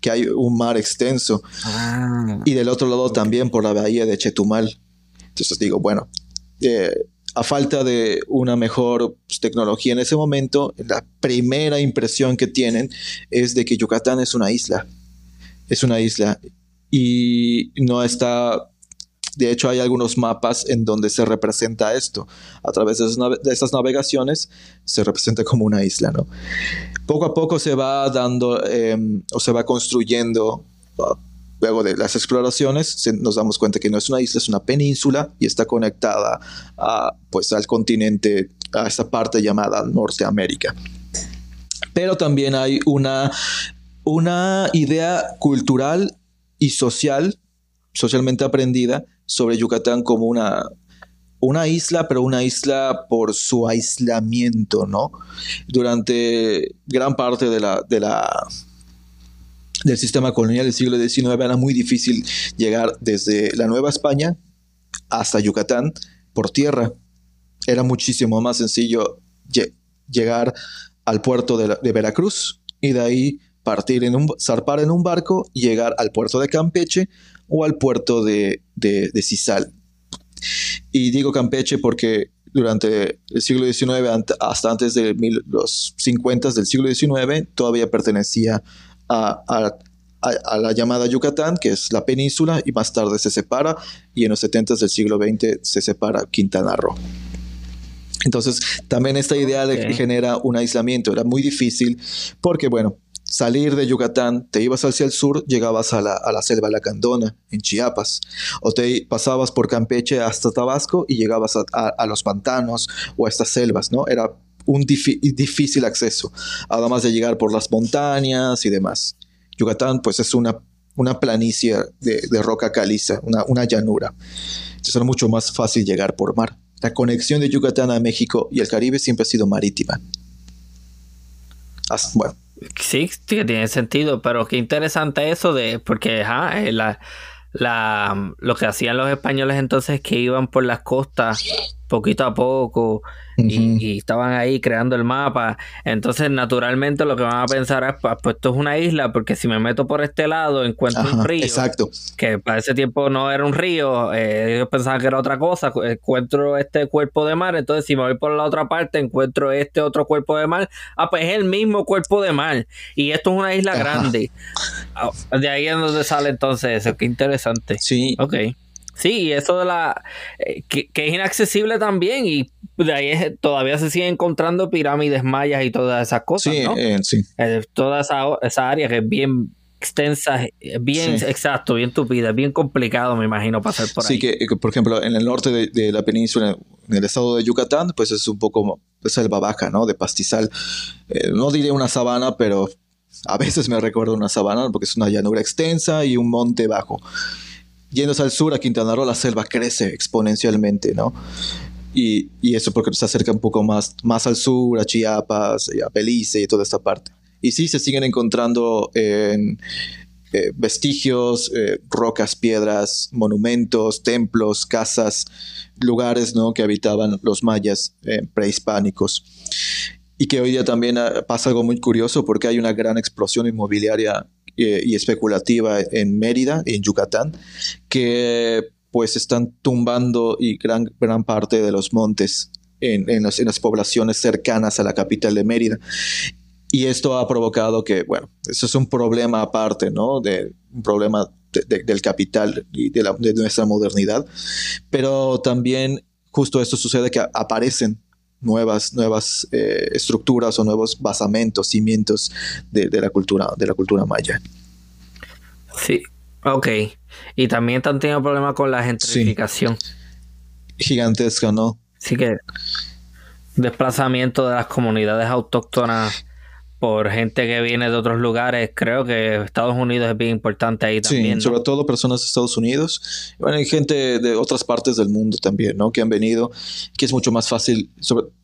que hay un mar extenso. Ah. y del otro lado también por la bahía de Chetumal. Entonces digo, bueno, eh, a falta de una mejor pues, tecnología en ese momento, la primera impresión que tienen es de que Yucatán es una isla. Es una isla. Y no está... De hecho, hay algunos mapas en donde se representa esto. A través de, estas navegaciones se representa como una isla, ¿no? Poco a poco se va dando em, o se va construyendo Luego de las exploraciones nos damos cuenta que no es una isla, es una península y está conectada a, pues, al continente, a esta parte llamada Norteamérica. Pero también hay una, una idea cultural y social, socialmente aprendida, sobre Yucatán como una, una isla, pero una isla por su aislamiento, ¿no? Durante gran parte de la, de la del sistema colonial del siglo XIX era muy difícil llegar desde la Nueva España hasta Yucatán por tierra. Era muchísimo más sencillo llegar al puerto de, Veracruz y de ahí partir en un, zarpar en un barco y llegar al puerto de Campeche o al puerto de, de, Cisal. Y digo Campeche porque durante el siglo XIX, hasta antes de los 50 del siglo XIX, todavía pertenecía a, la llamada Yucatán, que es la península, y más tarde se separa, y en los 70 del siglo XX se separa Quintana Roo. Entonces, también esta idea genera un aislamiento. Era muy difícil porque, bueno, salir de Yucatán, te ibas hacia el sur, llegabas a la, a la selva en Chiapas, o te pasabas por Campeche hasta Tabasco y llegabas a, los pantanos o a estas selvas, ¿no? Era un difícil acceso, además de llegar por las montañas y demás. Yucatán pues es una, planicie de, roca caliza, una, una llanura. Entonces era mucho más fácil llegar por mar. La conexión de Yucatán a México y el Caribe siempre ha sido marítima. bueno. Sí, tiene sentido, pero qué interesante eso de, porque eh, la, la, lo que hacían los españoles entonces es que iban por las costas poquito a poco y, estaban ahí creando el mapa. Entonces, naturalmente, lo que van a pensar es: pues, pues esto es una isla, porque si me meto por este lado, encuentro un río. Exacto. Que para ese tiempo no era un río, eh, ellos pensaban que era otra cosa. Encuentro este cuerpo de mar, entonces, si me voy por la otra parte, encuentro este otro cuerpo de mar. Ah, pues es el mismo cuerpo de mar. Y esto es una isla grande. Ah, de ahí es donde sale entonces eso. Qué interesante. Sí. Ok. Sí, eso de la. Eh, que, es inaccesible también y de ahí todavía se siguen encontrando pirámides mayas y todas esas cosas. Sí, ¿no? Eh, sí. Eh, toda esa, esa área que es bien extensa, bien exacto, bien tupida, bien complicado, me imagino, pasar por ahí. Sí, que, por ejemplo, en el norte de, la península, en el estado de Yucatán, pues es un poco selva baja, ¿no? De pastizal. no diré una sabana, pero a veces me recuerdo una sabana porque es una llanura extensa y un monte bajo. Yéndose al sur, a Quintana Roo, la selva crece exponencialmente, ¿no? Y, y, eso porque se acerca un poco más, más al sur, a Chiapas, a Belice y toda esta parte. Y sí, se siguen encontrando en, eh, vestigios, eh, rocas, piedras, monumentos, templos, casas, lugares ¿no? que habitaban los mayas eh, prehispánicos. Y que hoy día también ah, pasa algo muy curioso porque hay una gran explosión inmobiliaria y especulativa en Mérida, en Yucatán, que pues están tumbando y gran, gran parte de los montes en, en, las poblaciones cercanas a la capital de Mérida. Y esto ha provocado que, bueno, eso es un problema aparte, ¿no? De, un problema del capital y de, la, de, nuestra modernidad. Pero también justo esto sucede que aparecen nuevas, nuevas eh, estructuras o nuevos basamentos, cimientos de, la cultura, de la cultura maya. Sí, ok. Y también están teniendo problemas con la gentrificación. Gigantesca, ¿no? Sí que desplazamiento de las comunidades autóctonas por gente que viene de otros lugares. Creo que Estados Unidos es bien importante ahí también. Sí, sobre todo personas de Estados Unidos. Bueno, hay gente de otras partes del mundo también, ¿no? Que han venido, que es mucho más fácil.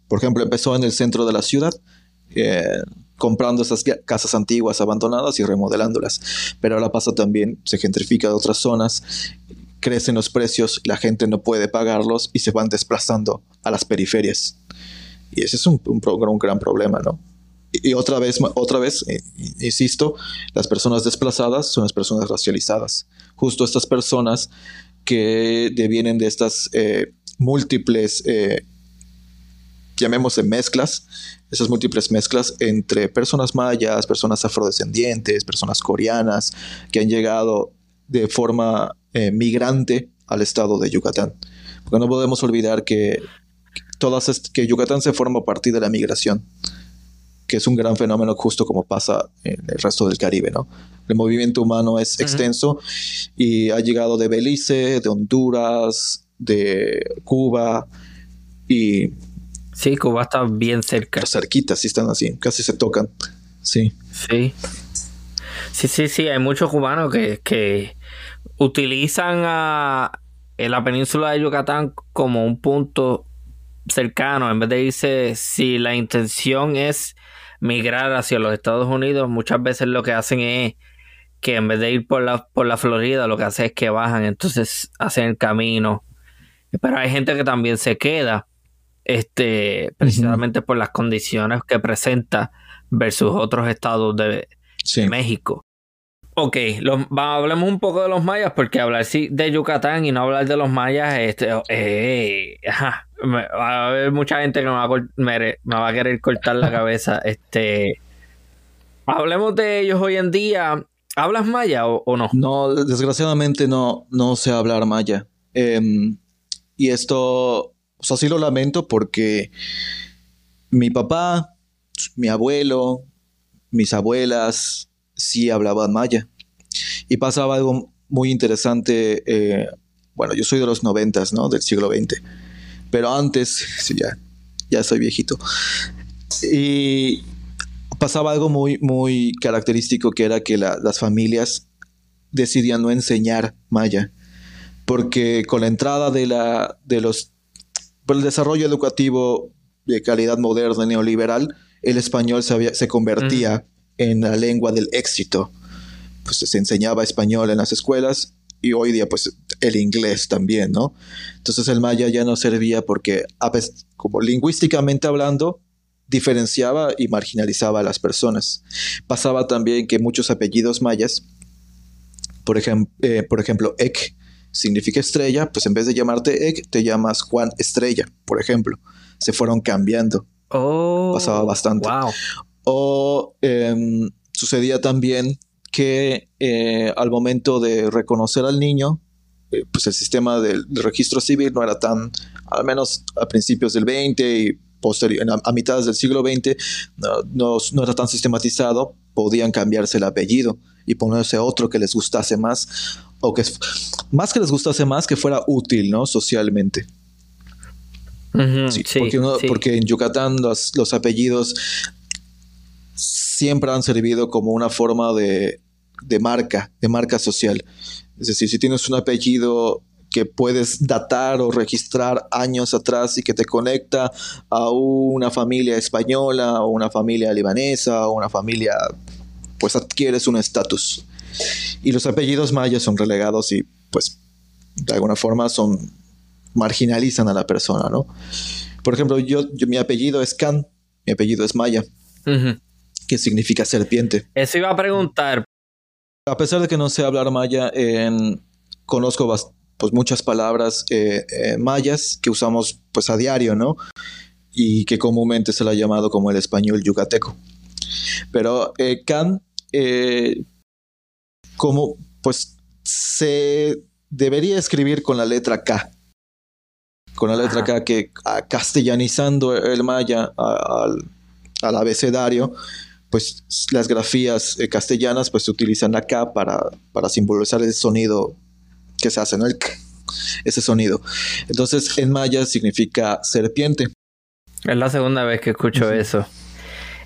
por ejemplo, empezó en el centro de la ciudad. Eh, comprando esas casas antiguas abandonadas y remodelándolas. Pero ahora pasa también, se gentrifica de otras zonas, crecen los precios, la gente no puede pagarlos y se van desplazando a las periferias. Y ese es un, un, un gran problema, ¿no? Y otra vez, otra vez, eh, insisto, las personas desplazadas son las personas racializadas. Justo estas personas que devienen de estas eh, múltiples, eh, llamémosle mezclas, esas múltiples mezclas entre personas mayas, personas afrodescendientes, personas coreanas, que han llegado de forma migrante al estado de Yucatán. Porque no podemos olvidar que, todas que Yucatán se forma a partir de la migración que es un gran fenómeno justo como pasa en el resto del Caribe, ¿no? El movimiento humano es extenso y ha llegado de Belice, de Honduras, de Cuba y... Sí, Cuba está bien cerca. Cerquita, sí están así, casi se tocan, sí. Sí. Sí, sí, sí, hay muchos cubanos que, que utilizan a la península de Yucatán como un punto cercano, en vez de irse, si la intención es migrar hacia los Estados Unidos, muchas veces lo que hacen es que en vez de ir por la, por la Florida, lo que hacen es que bajan, entonces hacen el camino. Pero hay gente que también se queda, este, precisamente por las condiciones que presenta versus otros estados de, México. Ok, hablemos un poco de los mayas, porque hablar sí, de Yucatán y no hablar de los mayas, este, eh, va a haber mucha gente que me va, a, me, va a querer cortar la <laughs> cabeza. Este, hablemos de ellos hoy en día. ¿Hablas maya o, no? No, desgraciadamente no, no sé hablar maya. Em, y esto, o sea, sí lo lamento porque mi papá, mi abuelo, mis abuelas sí hablaban maya. Y pasaba algo muy interesante. Eh, bueno, yo soy de los noventas, ¿no? Del siglo XX pero antes, ya, ya soy viejito, Y pasaba algo muy, muy característico que era que las familias decidían no enseñar maya, porque con la entrada de, la, de los, por el desarrollo educativo de calidad moderna neoliberal, el español se, se convertía en la lengua del éxito. Pues se enseñaba español en las escuelas y hoy día pues el inglés también, ¿no? Entonces el maya ya no servía porque, como lingüísticamente hablando, diferenciaba y marginalizaba a las personas. Pasaba también que muchos apellidos mayas, por, eh, por ejemplo, Ek significa estrella, pues en vez de llamarte Ek, te llamas Juan Estrella, por ejemplo. Se fueron cambiando. Oh, Pasaba bastante. Wow. O em, sucedía también que eh, al momento de reconocer al niño, eh, pues el sistema del, registro civil no era tan, al menos a principios del 20 y posterior, a, mitad del siglo XX, no, no, era tan sistematizado, podían cambiarse el apellido y ponerse otro que les gustase más, o que más que les gustase más, que fuera útil, ¿no? Socialmente. sí, porque, porque, en Yucatán los, los apellidos siempre han servido como una forma de, de marca, de marca social. Es decir, si tienes un apellido que puedes datar o registrar años atrás y que te conecta a una familia española o una familia libanesa o una familia, pues adquieres un estatus. Y los apellidos mayas son relegados y pues de alguna forma son marginalizan a la persona, ¿no? Por ejemplo, yo, mi apellido es Khan, mi apellido es Maya, que significa serpiente. Eso iba a preguntar, a pesar de que no sé hablar maya, conozco pues, muchas palabras eh, eh, mayas que usamos pues a diario, ¿no? Y que comúnmente se la ha llamado como el español yucateco. Pero eh, can, como pues se debería escribir con la letra K. Con la letra K que castellanizando el maya al abecedario, pues las grafías eh, castellanas pues se utilizan acá para, para simbolizar el sonido que se hace, ¿no? El ese sonido. Entonces en maya significa serpiente. Es la segunda vez que escucho eso.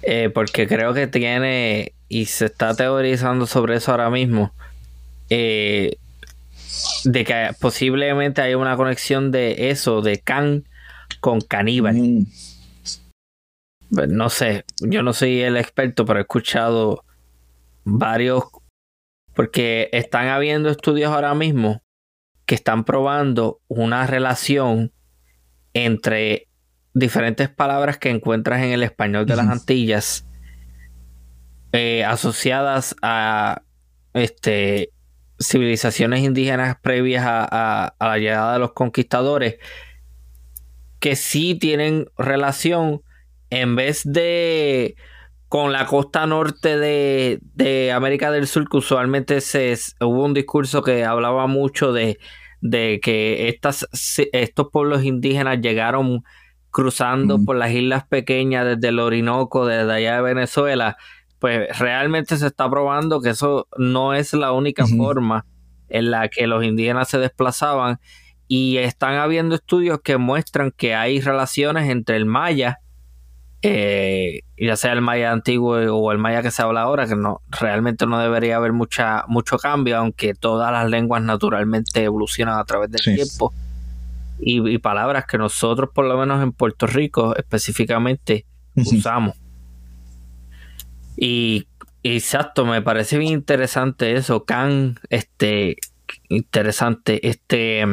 Eh, porque creo que tiene, y se está teorizando sobre eso ahora mismo, eh, de que posiblemente hay una conexión de eso, de can con caníbal. Mm. Pues, no sé, yo no soy el experto, pero he escuchado varios, porque están habiendo estudios ahora mismo que están probando una relación entre diferentes palabras que encuentras en el español de las Antillas eh, asociadas a este civilizaciones indígenas previas a, a, la llegada de los conquistadores que sí tienen relación en vez de con la costa norte de, América del Sur, que usualmente se, hubo un discurso que hablaba mucho de, que estas, estos pueblos indígenas llegaron cruzando por las islas pequeñas desde el Orinoco, desde allá de Venezuela, pues realmente se está probando que eso no es la única forma en la que los indígenas se desplazaban y están habiendo estudios que muestran que hay relaciones entre el maya eh, ya sea el maya antiguo o el maya que se habla ahora, que no realmente no debería haber mucha, mucho cambio, aunque todas las lenguas naturalmente evolucionan a través del tiempo. Y, palabras que nosotros, por lo menos en Puerto Rico, específicamente usamos. Y, exacto, me parece bien interesante eso, Can, este, interesante, este,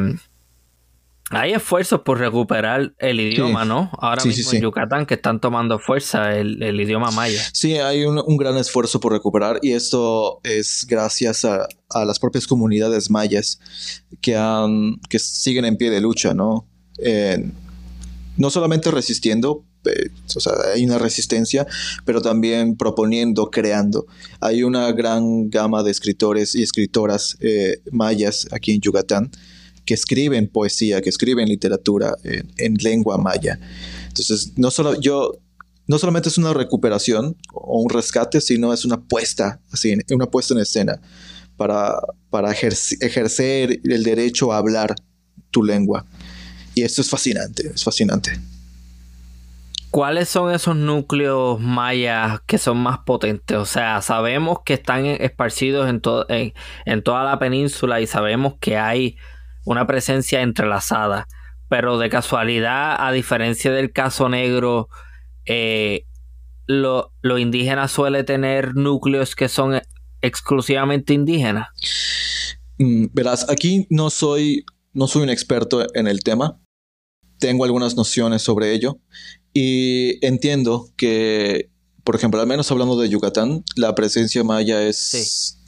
hay esfuerzos por recuperar el idioma, ¿no? Ahora mismo en Yucatán que están tomando fuerza el, idioma maya. Sí, hay un, gran esfuerzo por recuperar y esto es gracias a, las propias comunidades mayas que, han, que siguen en pie de lucha, ¿no? no solamente resistiendo, eh, o sea, hay una resistencia, pero también proponiendo, creando. Hay una gran gama de escritores y escritoras eh, mayas aquí en Yucatán que escriben poesía, que escriben literatura en, lengua maya. Entonces, no solo yo, no solamente es una recuperación o un rescate, sino es una puesta, así, una puesta en escena para, para ejercer el derecho a hablar tu lengua. Y esto es fascinante, es fascinante. ¿cuáles son esos núcleos mayas que son más potentes? O sea, sabemos que están esparcidos en, en, toda la península y sabemos que hay una presencia entrelazada, pero de casualidad, a diferencia del caso negro, eh, lo, indígena suele tener núcleos que son exclusivamente indígenas. Mm, verás, aquí no soy, no soy un experto en el tema. Tengo algunas nociones sobre ello y entiendo que, por ejemplo, al menos hablando de Yucatán, la presencia maya es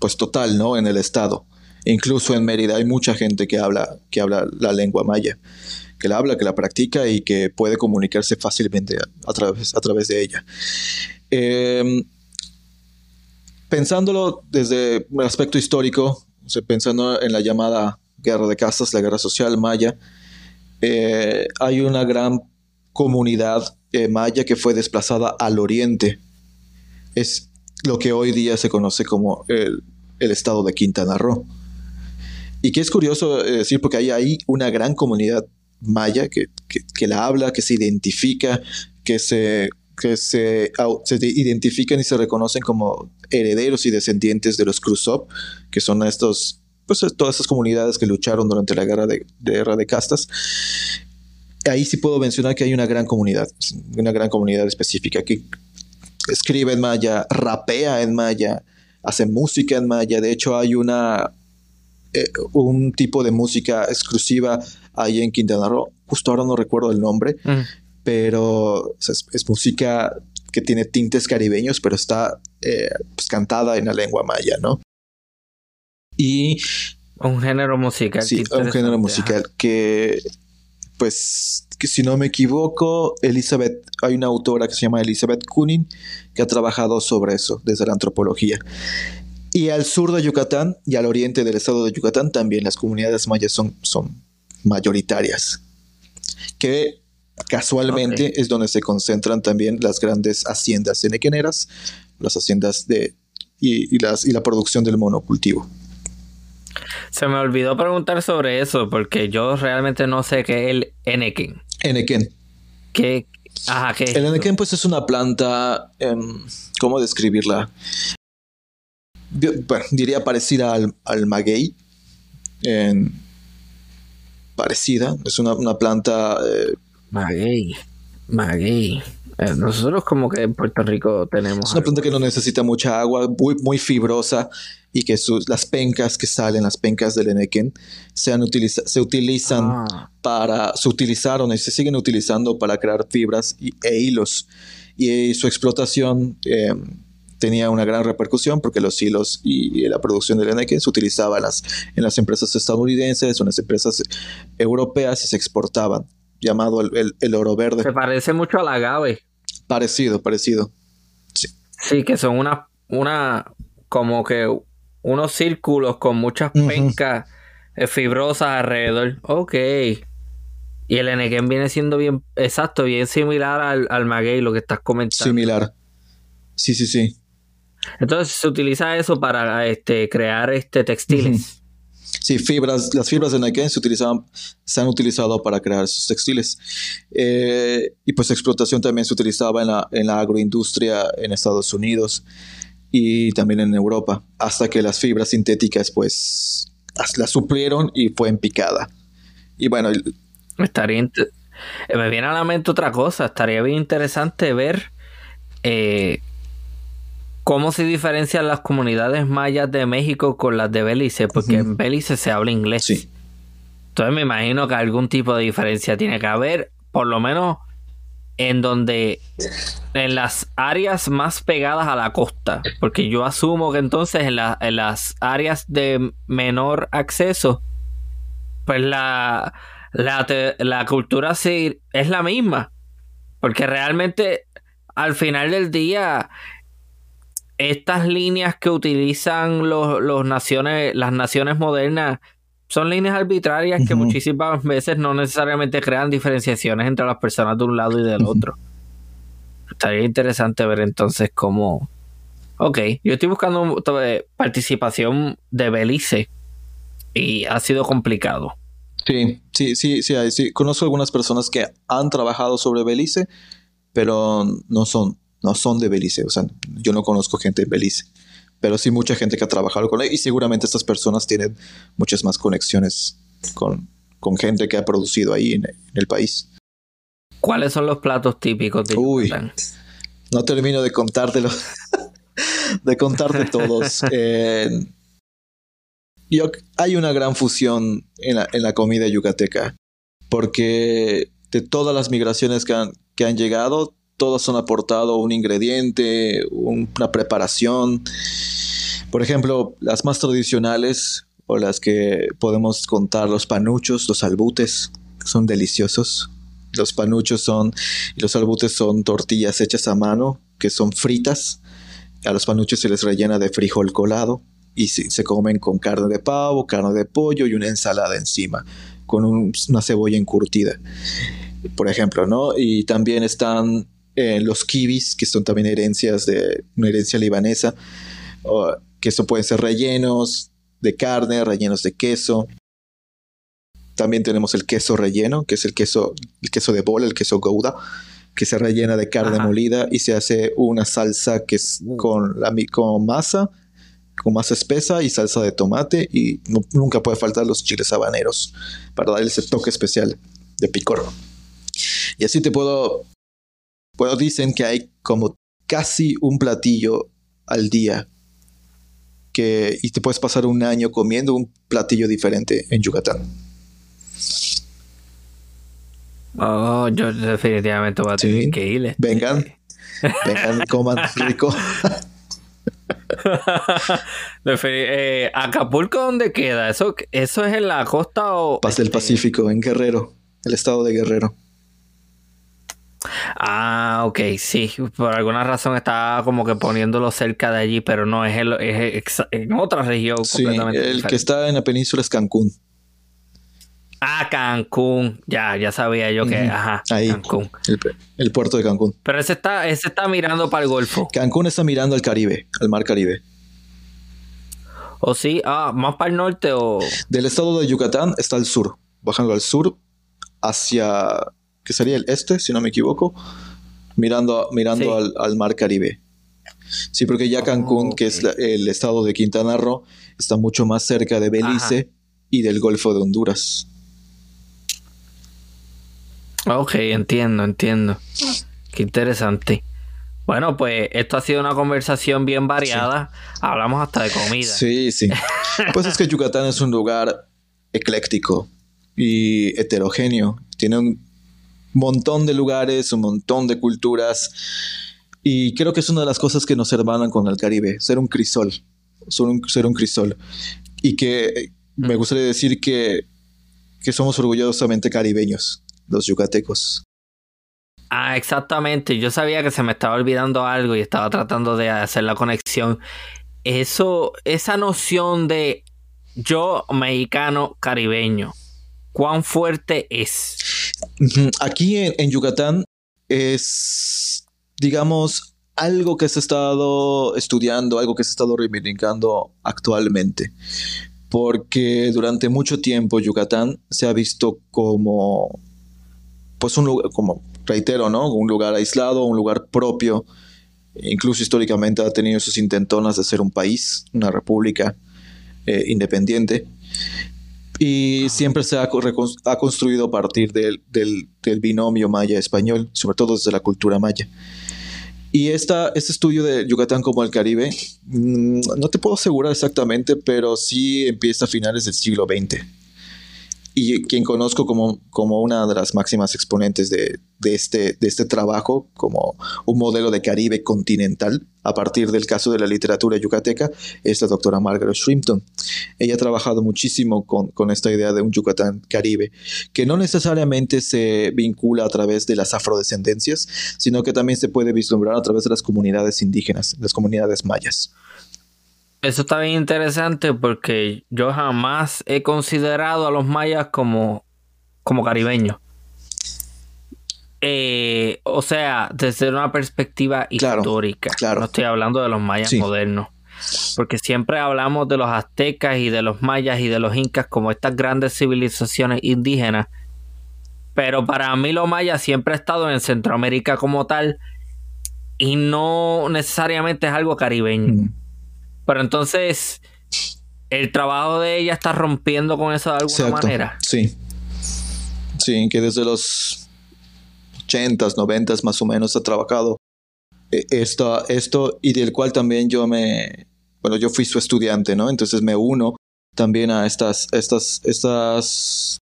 pues total, ¿no? En el estado. Incluso en Mérida hay mucha gente que habla, que habla la lengua maya que la habla, que la practica y que puede comunicarse fácilmente a, través, a través de ella. Em, pensándolo desde un aspecto histórico, pensando en la llamada guerra de castas, la guerra social maya, eh, hay una gran comunidad eh, maya que fue desplazada al oriente. Es lo que hoy día se conoce como el, el estado de Quintana Roo. Y que es curioso eh, decir porque hay ahí una gran comunidad maya que, la habla, que se identifica, que se, que se, identifican y se reconocen como herederos y descendientes de los Krusov, que son estos, pues todas esas comunidades que lucharon durante la guerra de, guerra de castas. Ahí sí puedo mencionar que hay una gran comunidad, una gran comunidad específica que escribe en maya, rapea en maya, hace música en maya. De hecho, hay una, eh, un tipo de música exclusiva ahí en Quintana Roo. Justo ahora no recuerdo el nombre, pero es, música que tiene tintes caribeños, pero está eh, pues, cantada en la lengua maya, ¿no? Y... Un género musical. Sí, un género musical que, pues, que si no me equivoco, Elizabeth, hay una autora que se llama Elizabeth Kunin que ha trabajado sobre eso desde la antropología. Y al sur de Yucatán y al oriente del estado de Yucatán también las comunidades mayas son, son mayoritarias, que casualmente es donde se concentran también las grandes haciendas enequeneras, las haciendas de y, las, y la producción del monocultivo. Se me olvidó preguntar sobre eso porque yo realmente no sé qué es el enequén. Enequén. ¿Qué? Ajá, ¿qué el enequén pues es una planta, em, ¿cómo describirla? Bueno, diría parecida al, al maguey. En, parecida. Es una, planta... Eh, maguey. Maguey. Eh, nosotros como que en Puerto Rico tenemos... Es una planta que no necesita mucha agua, muy, muy fibrosa y que sus, las pencas que salen, las pencas del enequén, se, se utilizan ah. para... Se utilizaron y se siguen utilizando para crear fibras e hilos. Y, su explotación... Eh, tenía una gran repercusión porque los hilos y la producción del eneque se utilizaba en las, en las empresas estadounidenses o en las empresas europeas y se exportaban, llamado el, oro verde. Se parece mucho al agave. Parecido, parecido. Sí. Sí, que son una, una, como que unos círculos con muchas pencas eh, fibrosas alrededor. Ok. Y el enequén viene siendo bien, exacto, bien similar al, al maguey, lo que estás comentando. Similar. Sí, sí, sí. Entonces se utiliza eso para este, crear este, textiles. Sí, fibras, las fibras de Nike se, utilizaban, se han utilizado para crear esos textiles. Eh, y pues explotación también se utilizaba en la, en la agroindustria en Estados Unidos y también en Europa, hasta que las fibras sintéticas pues las suplieron y fue en picada. Y bueno... Estaría me viene a la mente otra cosa, estaría bien interesante ver eh, ¿Cómo se diferencian las comunidades mayas de México con las de Belice? Porque en Belice se habla inglés. Sí. Entonces me imagino que algún tipo de diferencia tiene que haber, por lo menos en donde, en las áreas más pegadas a la costa. Porque yo asumo que entonces en, las áreas de menor acceso, pues la, la, la cultura es la misma. Porque realmente al final del día estas líneas que utilizan los, naciones, las naciones modernas son líneas arbitrarias que muchísimas veces no necesariamente crean diferenciaciones entre las personas de un lado y del otro. Estaría interesante ver entonces cómo... Ok, yo estoy buscando participación de Belice y ha sido complicado. Sí, sí, sí, sí, sí. Conozco algunas personas que han trabajado sobre Belice, pero no son, no son de Belice. O sea, yo no conozco gente de Belice, pero sí mucha gente que ha trabajado con él y seguramente estas personas tienen muchas más conexiones con, con gente que ha producido ahí en, el país. ¿Cuáles son los platos típicos de Uy, no termino de contártelo, <laughs> de contarte todos. <laughs> yo, hay una gran fusión en la, en la, comida yucateca, porque de todas las migraciones que han, que han llegado, todas han aportado un ingrediente, una preparación. Por ejemplo, las más tradicionales o las que podemos contar los panuchos, los albutes, son deliciosos. Los panuchos son los albutes son tortillas hechas a mano que son fritas. A los panuchos se les rellena de frijol colado y se, comen con carne de pavo, carne de pollo y una ensalada encima con una cebolla encurtida, por ejemplo, ¿no? Y también están eh, los kibis, que son también herencias de una herencia libanesa, que eso pueden ser rellenos de carne, rellenos de queso. También tenemos el queso relleno, que es el queso, el queso de bola, el queso gouda, que se rellena de carne molida y se hace una salsa que es mm. con, la, con masa, con masa espesa y salsa de tomate y nunca puede faltar los chiles habaneros para darle ese toque especial de picor. Y así te puedo, bueno, dicen que hay como casi un platillo al día y te puedes pasar un año comiendo un platillo diferente en Yucatán. Oh, yo definitivamente voy a tener que ir. Vengan, vengan, <laughs> coman rico. <laughs> eh, ¿Acapulco dónde queda? ¿Eso, ¿Eso es en la costa o...? Paz del este? Pacífico, en Guerrero, el estado de Guerrero. Ah, ok, sí. Por alguna razón estaba como que poniéndolo cerca de allí, pero no, es, en otra región sí, El que está en la península es Cancún. Ah, Cancún. Ya, ya sabía yo que, ajá, Ahí, Cancún. El, puerto de Cancún. Pero ese está, ese está mirando para el Golfo. Cancún está mirando al Caribe, al mar Caribe. ¿O sí? Ah, más para el norte o... Del estado de Yucatán está al sur. Bajando al sur hacia que sería el este, si no me equivoco, mirando, mirando al, mar Caribe. Sí, porque ya Cancún, que es el estado de Quintana Roo, está mucho más cerca de Belice y del Golfo de Honduras. Ok, entiendo, entiendo. Qué interesante. Bueno, pues esto ha sido una conversación bien variada. Hablamos hasta de comida. Sí, sí. <laughs> Pues es que Yucatán es un lugar ecléctico y heterogéneo. Tiene un montón de lugares, un montón de culturas. Y creo que es una de las cosas que nos hermanan con el Caribe, ser un crisol, ser un, ser un crisol. Y que me gustaría decir que, que somos orgullosamente caribeños, los yucatecos. Ah, exactamente. Yo sabía que se me estaba olvidando algo y estaba tratando de hacer la conexión. Eso, esa noción de yo mexicano caribeño, ¿cuán fuerte es? Aquí en, Yucatán es, digamos, algo que se ha estado estudiando, algo que se ha estado reivindicando actualmente. Porque durante mucho tiempo Yucatán se ha visto como, pues un lugar, como reitero, ¿no? Un lugar aislado, un lugar propio. Incluso históricamente ha tenido sus intentonas de ser un país, una república eh, independiente y siempre se ha, construido a partir del, binomio maya-español, sobre todo desde la cultura maya. Y esta, este estudio de Yucatán como el Caribe, mm, no te puedo asegurar exactamente, pero sí empieza a finales del siglo XX y quien conozco como, una de las máximas exponentes de, este, de este trabajo, como un modelo de Caribe continental, a partir del caso de la literatura yucateca, es la doctora Margaret Shrimpton. Ella ha trabajado muchísimo con, con esta idea de un Yucatán Caribe, que no necesariamente se vincula a través de las afrodescendencias, sino que también se puede vislumbrar a través de las comunidades indígenas, las comunidades mayas. Eso está bien interesante porque yo jamás he considerado a los mayas como, como caribeños. Eh, o sea, desde una perspectiva histórica. No estoy hablando de los mayas modernos. porque siempre hablamos de los aztecas y de los mayas y de los incas como estas grandes civilizaciones indígenas, pero para mí los mayas siempre ha estado en Centroamérica como tal y no necesariamente es algo caribeño. Mm. Pero entonces el trabajo de ella está rompiendo con eso de alguna manera. Sí. Sí, que desde los 80s, 90 más o menos ha trabajado eh, esto, esto y del cual también yo me, bueno, yo fui su estudiante, ¿no? Entonces me uno también a estas, estas, estas,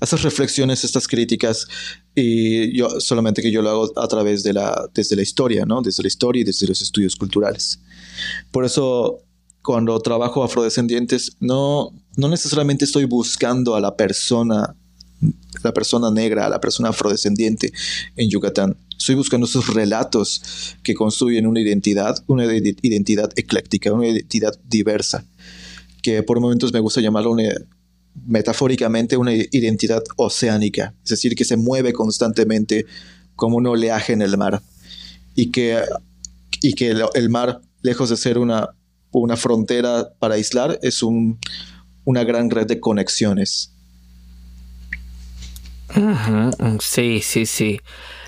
estas reflexiones, estas críticas y yo solamente que yo lo hago a través de la, desde la historia, ¿no? Desde la historia y desde los estudios culturales. Por eso cuando trabajo afrodescendientes no, no necesariamente estoy buscando a la persona la persona negra, a la persona afrodescendiente en Yucatán. Estoy buscando esos relatos que construyen una identidad, una identidad ecléctica, una identidad diversa, que por momentos me gusta llamarlo metafóricamente una identidad oceánica, es decir, que se mueve constantemente como un oleaje en el mar y que, y que el, mar, lejos de ser una, una frontera para aislar, es un, una gran red de conexiones Sí, sí, sí.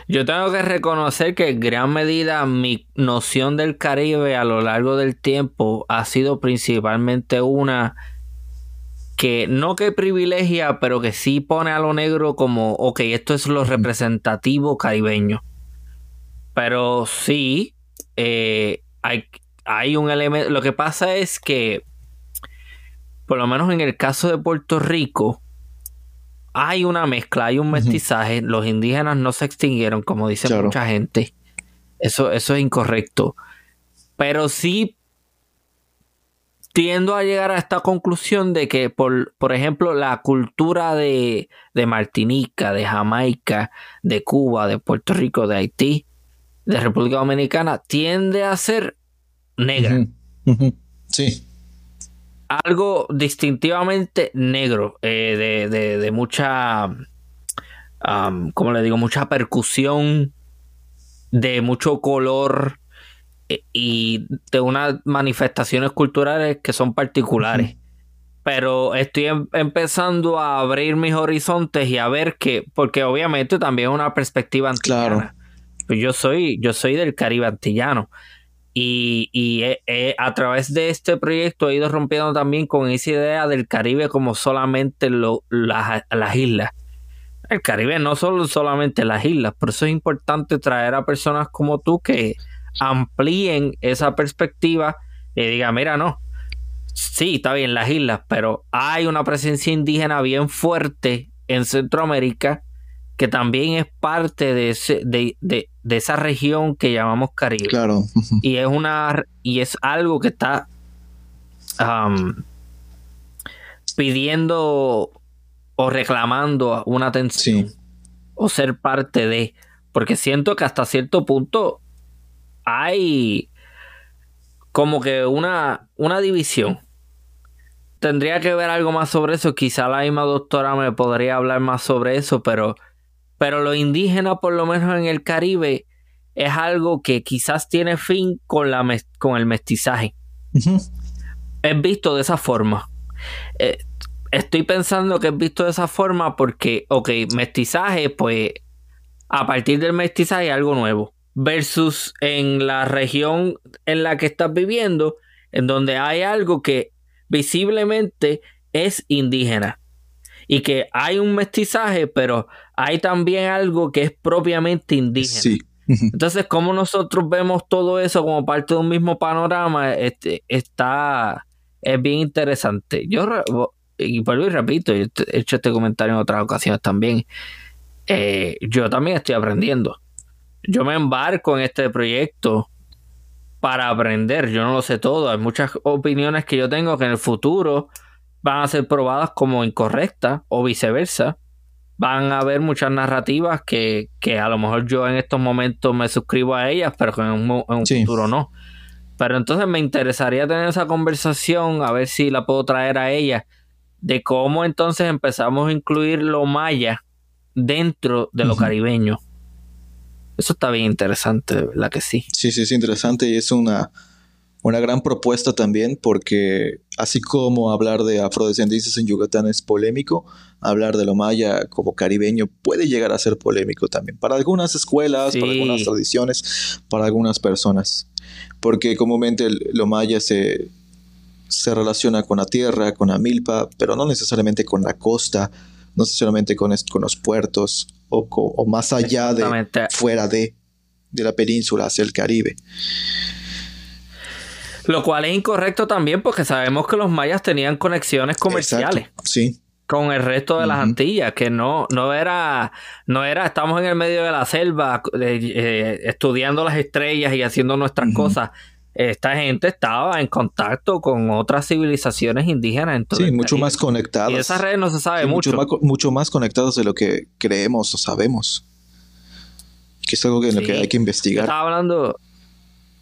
Yo tengo que reconocer que en gran medida mi noción del Caribe a lo largo del tiempo ha sido principalmente una que no que privilegia, pero que sí pone a lo negro como, ok, esto es lo representativo caribeño. Pero sí, eh, hay, hay un elemento, lo que pasa es que, por lo menos en el caso de Puerto Rico, hay una mezcla, hay un mestizaje. Los indígenas no se extinguieron, como dice mucha gente. Eso, eso es incorrecto. Pero sí tiendo a llegar a esta conclusión de que, por, por ejemplo, la cultura de, Martinica, de Jamaica, de Cuba, de Puerto Rico, de Haití, de República Dominicana, tiende a ser negra. Sí algo distintivamente negro, eh, de, mucha, como le digo, mucha percusión, de mucho color eh, y de unas manifestaciones culturales que son particulares. Pero estoy em, empezando a abrir mis horizontes y a ver que, porque obviamente también es una perspectiva antillana. Claro. Pues yo soy, yo soy del Caribe antillano. Y, a través de este proyecto he ido rompiendo también con esa idea del Caribe como solamente las islas. El Caribe no son solamente las islas, por eso es importante traer a personas como tú que amplíen esa perspectiva y digan, mira, no, sí, está bien las islas, pero hay una presencia indígena bien fuerte en Centroamérica que también es parte de, ese, de, esa región que llamamos Caribe. Claro. <laughs> Y es una y es algo que está pidiendo o reclamando una atención o ser parte de. Porque siento que hasta cierto punto hay como que una, una división. Tendría que ver algo más sobre eso. Quizá la misma doctora me podría hablar más sobre eso, pero pero lo indígena, por lo menos en el Caribe, es algo que quizás tiene fin con, la con el mestizaje. Es visto de esa forma. Eh, estoy pensando que es visto de esa forma porque, ok, mestizaje, pues a partir del mestizaje algo nuevo. Versus en la región en la que estás viviendo, en donde hay algo que visiblemente es indígena y que hay un mestizaje, pero hay también algo que es propiamente indígena. Sí. Entonces, como nosotros vemos todo eso como parte de un mismo panorama, este, está, es bien interesante. Yo, y vuelvo y repito, he hecho este comentario en otras ocasiones también. Eh, yo también estoy aprendiendo. Yo me embarco en este proyecto para aprender. Yo no lo sé todo. Hay muchas opiniones que yo tengo que en el futuro van a ser probadas como incorrectas o viceversa. Van a haber muchas narrativas que, a lo mejor yo en estos momentos me suscribo a ellas, pero que en un, futuro no. Pero entonces me interesaría tener esa conversación, a ver si la puedo traer a ella, de cómo entonces empezamos a incluir lo maya dentro de lo caribeño. Eso está bien interesante, ¿verdad que sí? Sí, sí, es interesante y es una, una gran propuesta también porque así como hablar de afrodescendencias en Yucatán es polémico, hablar de lo maya como caribeño puede llegar a ser polémico también para algunas escuelas, para algunas tradiciones, para algunas personas, porque comúnmente lo maya se, se relaciona con la tierra, con la milpa, pero no necesariamente con la costa, no necesariamente con, con los puertos o, o más allá de fuera de, de la península hacia el Caribe. Lo cual es incorrecto también porque sabemos que los mayas tenían conexiones comerciales. sí. Con el resto de las Antillas, que no, no era, no era, estamos en el medio de la selva eh, estudiando las estrellas y haciendo nuestras cosas. Esta gente estaba en contacto con otras civilizaciones indígenas. sí, mucho más conectadas. Y esa red no se sabe mucho. Mucho más, mucho más conectados de lo que creemos o sabemos. Que es algo que, en lo que hay que investigar. estaba hablando,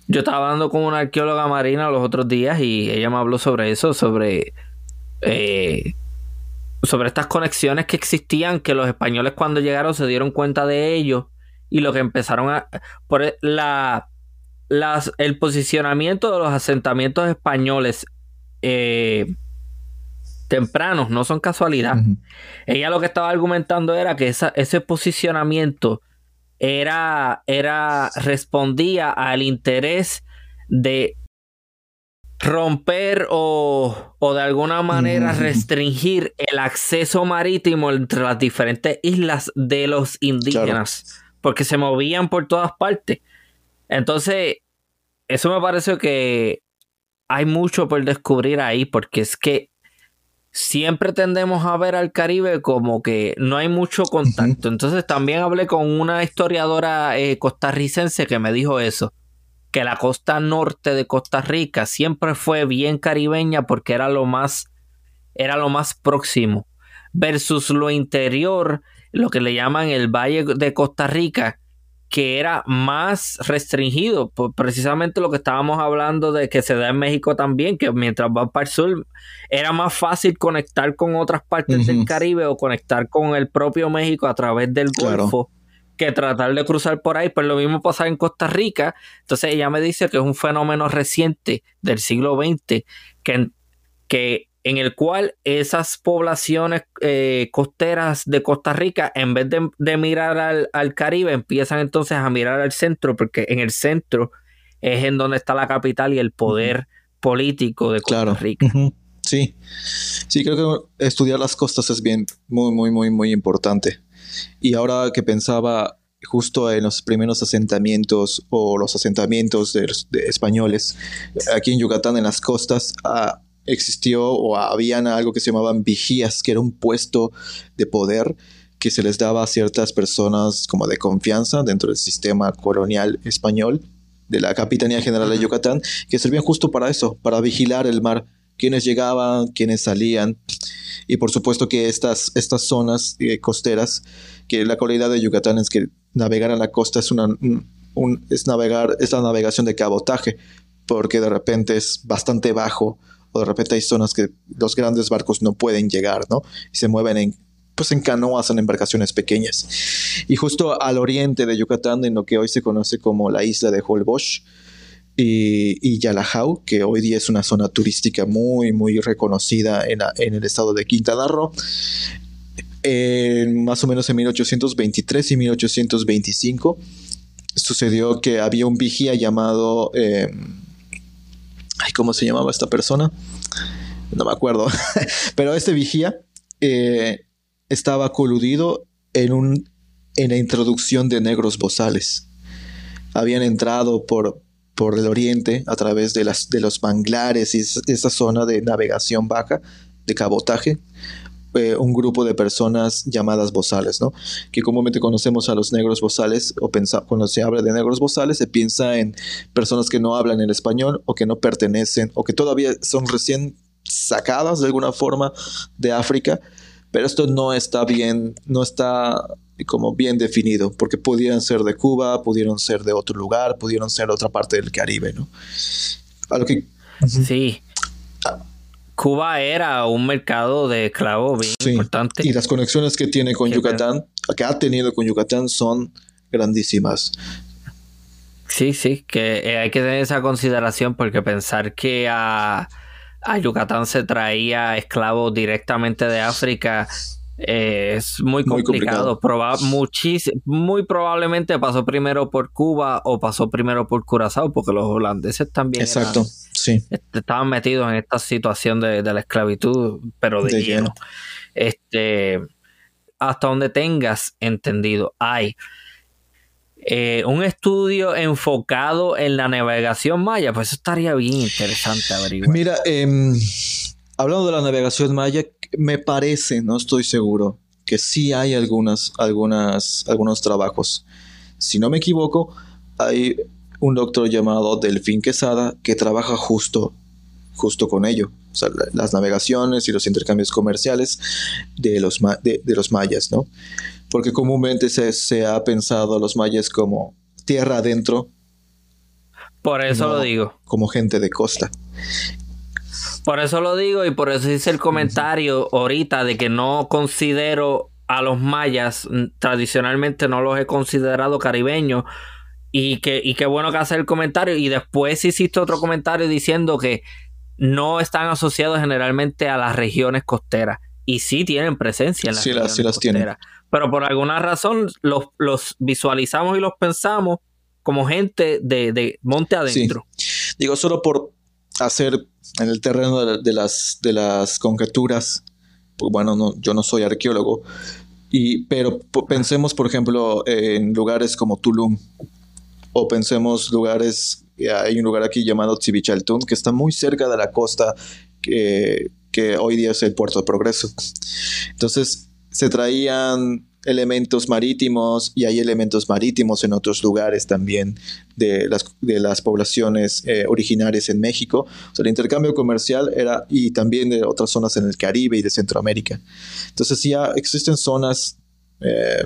yo estaba hablando con una arqueóloga marina los otros días y ella me habló sobre eso, sobre, eh, sobre estas conexiones que existían, que los españoles cuando llegaron se dieron cuenta de ello y lo que empezaron a... Por la, las, el posicionamiento de los asentamientos españoles eh, tempranos no son casualidad. Ella lo que estaba argumentando era que ese posicionamiento era, era, respondía al interés de romper o, o de alguna manera restringir el acceso marítimo entre las diferentes islas de los indígenas, porque se movían por todas partes. Entonces, eso me parece que hay mucho por descubrir ahí, porque es que siempre tendemos a ver al Caribe como que no hay mucho contacto. Entonces también hablé con una historiadora eh, costarricense que me dijo eso, que la costa norte de Costa Rica siempre fue bien caribeña porque era lo más, era lo más próximo, versus lo interior, lo que le llaman el Valle de Costa Rica, que era más restringido, por precisamente lo que estábamos hablando de que se da en México también, que mientras va para el sur era más fácil conectar con otras partes del Caribe o conectar con el propio México a través del Golfo que tratar de cruzar por ahí, pues lo mismo pasa en Costa Rica, entonces ella me dice que es un fenómeno reciente del siglo XX, que, que en el cual esas poblaciones eh, costeras de Costa Rica, en vez de, mirar al, Caribe, empiezan entonces a mirar al centro, porque en el centro es en donde está la capital y el poder político de Costa Rica. Sí, sí, creo que estudiar las costas es bien, muy, muy, muy, muy importante. Y ahora que pensaba justo en los primeros asentamientos o los asentamientos de, españoles aquí en Yucatán, en las costas, a, existió o habían algo que se llamaban vigías, que era un puesto de poder que se les daba a ciertas personas como de confianza dentro del sistema colonial español de la Capitanía General de Yucatán, que servían justo para eso, para vigilar el mar, quienes llegaban, quienes salían. Y por supuesto que estas, estas zonas eh, costeras, que la cualidad de Yucatán es que navegar a la costa es, una, es, navegar, es la navegación de cabotaje, porque de repente es bastante bajo o de repente hay zonas que los grandes barcos no pueden llegar, ¿no? Y se mueven en, pues en canoas, en embarcaciones pequeñas. Y justo al oriente de Yucatán, en lo que hoy se conoce como la isla de Holbox y, y Yalajau, que hoy día es una zona turística muy, muy reconocida en, el estado de Quintana Roo, más o menos en 1823 y 1825 sucedió que había un vigía llamado... Eh, ¿cómo se llamaba esta persona? No me acuerdo. <laughs> Pero este vigía eh, estaba coludido en, un, en la introducción de negros bozales. Habían entrado por, por el oriente a través de, las, de los manglares y esa zona de navegación baja, de cabotaje, eh, un grupo de personas llamadas bozales, ¿no? Que comúnmente conocemos a los negros bozales, o cuando se habla de negros bozales, se piensa en personas que no hablan el español o que no pertenecen o que todavía son recién sacadas de alguna forma de África, pero esto no está bien, no está como bien definido, porque pudieran ser de Cuba, pudieron ser de otro lugar, pudieron ser de otra parte del Caribe, ¿no? Sí. Cuba era un mercado de esclavos bien importante. Y las conexiones que tiene con Yucatán, que ha tenido con Yucatán, son grandísimas. Sí, sí, que eh, hay que tener esa consideración porque pensar que a, Yucatán se traía esclavos directamente de África eh, es muy complicado. muy probablemente pasó primero por Cuba o pasó primero por Curazao, porque los holandeses también Exacto, sí. estaban metidos en esta situación de, la esclavitud, pero de, lleno. Este, hasta donde tengas entendido, hay eh, un estudio enfocado en la navegación maya, pues eso estaría bien interesante averiguar. Mira, em, hablando de la navegación maya, me parece, no estoy seguro, que sí hay algunas, algunas, algunos trabajos. Si no me equivoco, hay un doctor llamado Delfín Quesada que trabaja justo, justo con ello. O sea, las navegaciones y los intercambios comerciales de los, de, de los mayas, ¿no? porque comúnmente se, ha pensado a los mayas como tierra adentro. Por eso lo digo. Como gente de costa. Por eso lo digo y por eso hice el comentario ahorita de que no considero a los mayas, tradicionalmente no los he considerado caribeños. Y que, y qué bueno que hace el comentario. Y después hiciste otro comentario diciendo que no están asociados generalmente a las regiones costeras. Y sí tienen presencia en las regiones sí las costeras pero por alguna razón los, visualizamos y los pensamos como gente de, monte adentro. Digo, solo por hacer en el terreno de, las, de las conjeturas, pues bueno, no, yo no soy arqueólogo, y, pero pensemos, por ejemplo, en lugares como Tulum, o pensemos lugares, hay un lugar aquí llamado Tzivichaltún, que está muy cerca de la costa que, que hoy día es el puerto de Progreso. Entonces, se traían elementos marítimos y hay elementos marítimos en otros lugares también de las, de las poblaciones eh, originarias en México. O sea, el intercambio comercial era y también de otras zonas en el Caribe y de Centroamérica. Entonces ya existen zonas, eh,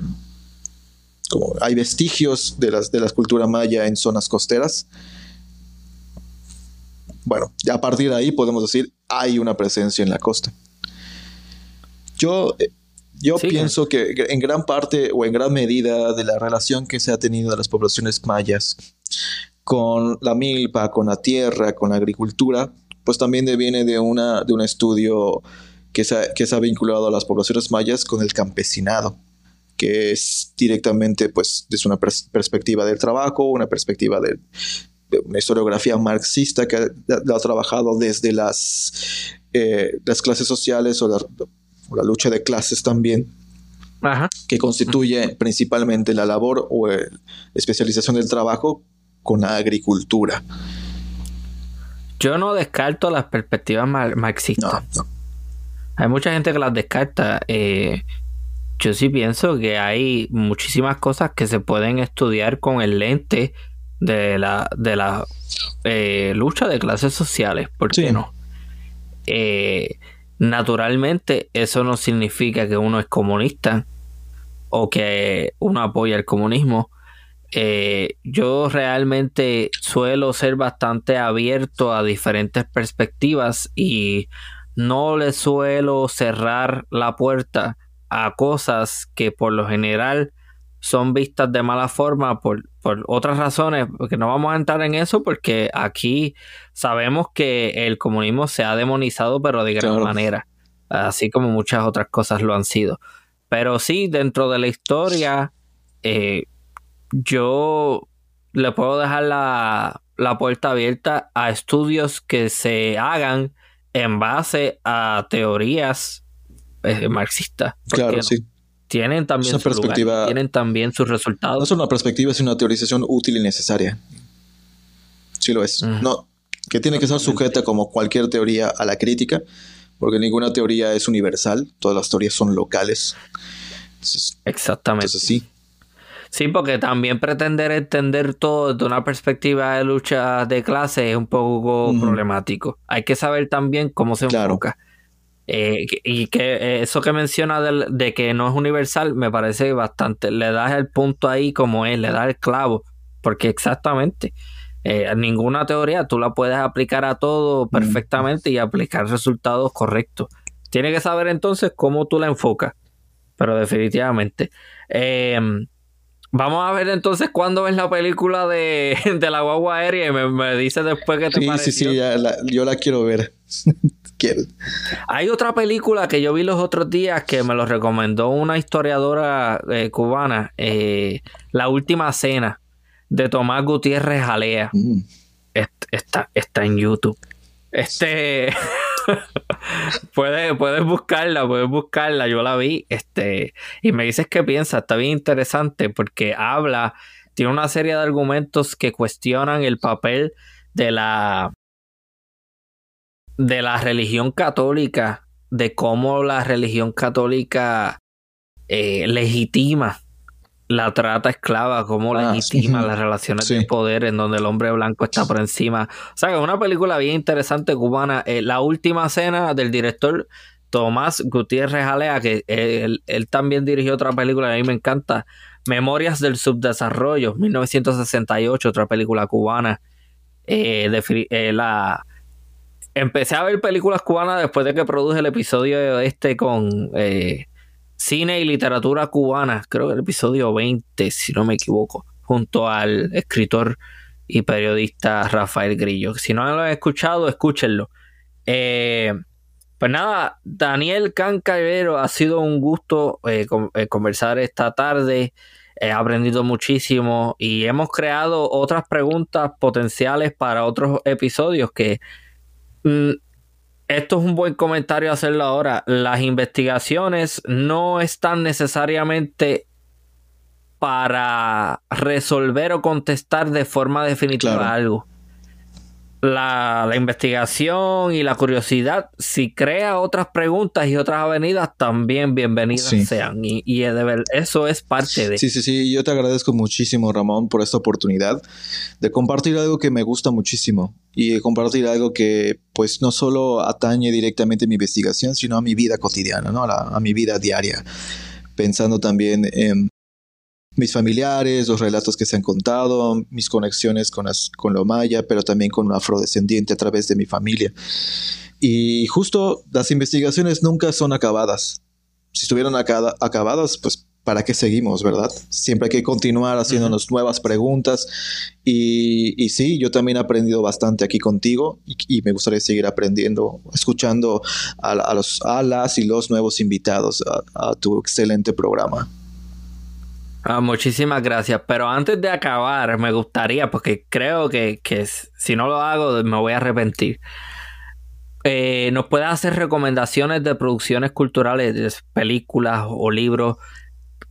como hay vestigios de las, de la cultura maya en zonas costeras. Bueno, a partir de ahí podemos decir hay una presencia en la costa. Yo eh, yo pienso que en gran parte o en gran medida de la relación que se ha tenido de las poblaciones mayas con la milpa, con la tierra, con la agricultura, pues también viene de, una, de un estudio que se, ha, que se ha vinculado a las poblaciones mayas con el campesinado, que es directamente pues desde una perspectiva del trabajo, una perspectiva de, una historiografía marxista que ha, ha trabajado desde las, eh, las clases sociales o la, la lucha de clases también, que constituye principalmente la labor o especialización del trabajo con la agricultura. Yo no descarto las perspectivas marxistas. Hay mucha gente que las descarta. Eh, yo sí pienso que hay muchísimas cosas que se pueden estudiar con el lente de la, de la eh, lucha de clases sociales. ¿Por qué no? Eh, Naturalmente, eso no significa que uno es comunista o que uno apoya el comunismo. Eh, yo realmente suelo ser bastante abierto a diferentes perspectivas y no le suelo cerrar la puerta a cosas que por lo general son vistas de mala forma por, otras razones, porque no vamos a entrar en eso porque aquí sabemos que el comunismo se ha demonizado, pero de gran manera, así como muchas otras cosas lo han sido. Pero sí, dentro de la historia, eh, yo le puedo dejar la, puerta abierta a estudios que se hagan en base a teorías eh, marxistas. Claro, sí tienen también su perspectiva, tienen también sus resultados. No es una perspectiva, es una teorización útil y necesaria. Sí lo es. No, que tiene que ser sujeta como cualquier teoría a la crítica, porque ninguna teoría es universal, todas las teorías son locales. Exactamente. Entonces sí. Sí, porque también pretender entender todo desde una perspectiva de lucha de clase es un poco problemático. Hay que saber también cómo se enfoca. Eh, y que eh, eso que menciona de, que no es universal me parece bastante. Le das el punto ahí como es, le das el clavo. Porque exactamente, eh, ninguna teoría tú la puedes aplicar a todo perfectamente y aplicar resultados correctos. Tienes que saber entonces cómo tú la enfocas. Pero definitivamente. Em, Vamos a ver entonces cuándo ves la película de, <laughs> la guagua aérea y me, me dices después que te sí, Sí, sí, yo la quiero ver. <laughs> quiero. Hay otra película que yo vi los otros días que me lo recomendó una historiadora eh, cubana, eh, La Última Cena, de Tomás Gutiérrez Jalea. Mm. Está, está en YouTube. Este... <laughs> puedes, puedes buscarla, puedes buscarla, yo la vi, este, y me dices qué piensas, está bien interesante porque habla, tiene una serie de argumentos que cuestionan el papel de la de la religión católica, de cómo la religión católica eh, legitima la trata esclava, cómo ah, legitima las relaciones de poder en donde el hombre blanco está por encima. O sea, que es una película bien interesante cubana. Eh, la última cena del director Tomás Gutiérrez Alea, que él, también dirigió otra película que a mí me encanta, Memorias del Subdesarrollo, 1968, otra película cubana. Eh, eh, la... Empecé a ver películas cubanas después de que produje el episodio este con Cine y literatura cubana, creo que el episodio 20, si no me equivoco, junto al escritor y periodista Rafael Grillo. Si no lo han escuchado, escúchenlo. Eh, pues nada, Daniel Cancavero, ha sido un gusto eh, eh, conversar esta tarde. He aprendido muchísimo y hemos creado otras preguntas potenciales para otros episodios que mm, esto es un buen comentario hacerlo ahora. Las investigaciones no están necesariamente para resolver o contestar de forma definitiva algo la, investigación y la curiosidad, si crea otras preguntas y otras avenidas, también bienvenidas sean. Y, y de eso es parte de. Sí, sí, sí. Yo te agradezco muchísimo, Ramón, por esta oportunidad de compartir algo que me gusta muchísimo y de compartir algo que, pues, no solo atañe directamente a mi investigación, sino a mi vida cotidiana, ¿no? a, a mi vida diaria. Pensando también en mis familiares, los relatos que se han contado, mis conexiones con, con lo maya, pero también con un afrodescendiente a través de mi familia. Y justo las investigaciones nunca son acabadas. Si estuvieran acabadas, pues ¿para qué seguimos, verdad? Siempre hay que continuar haciéndonos nuevas preguntas. Y, sí, yo también he aprendido bastante aquí contigo y, me gustaría seguir aprendiendo, escuchando a, los, a las y los nuevos invitados a tu excelente programa. Ah, muchísimas gracias. Pero antes de acabar, me gustaría, porque creo que, si no lo hago, me voy a arrepentir. Eh, ¿Nos puedes hacer recomendaciones de producciones culturales, de películas o libros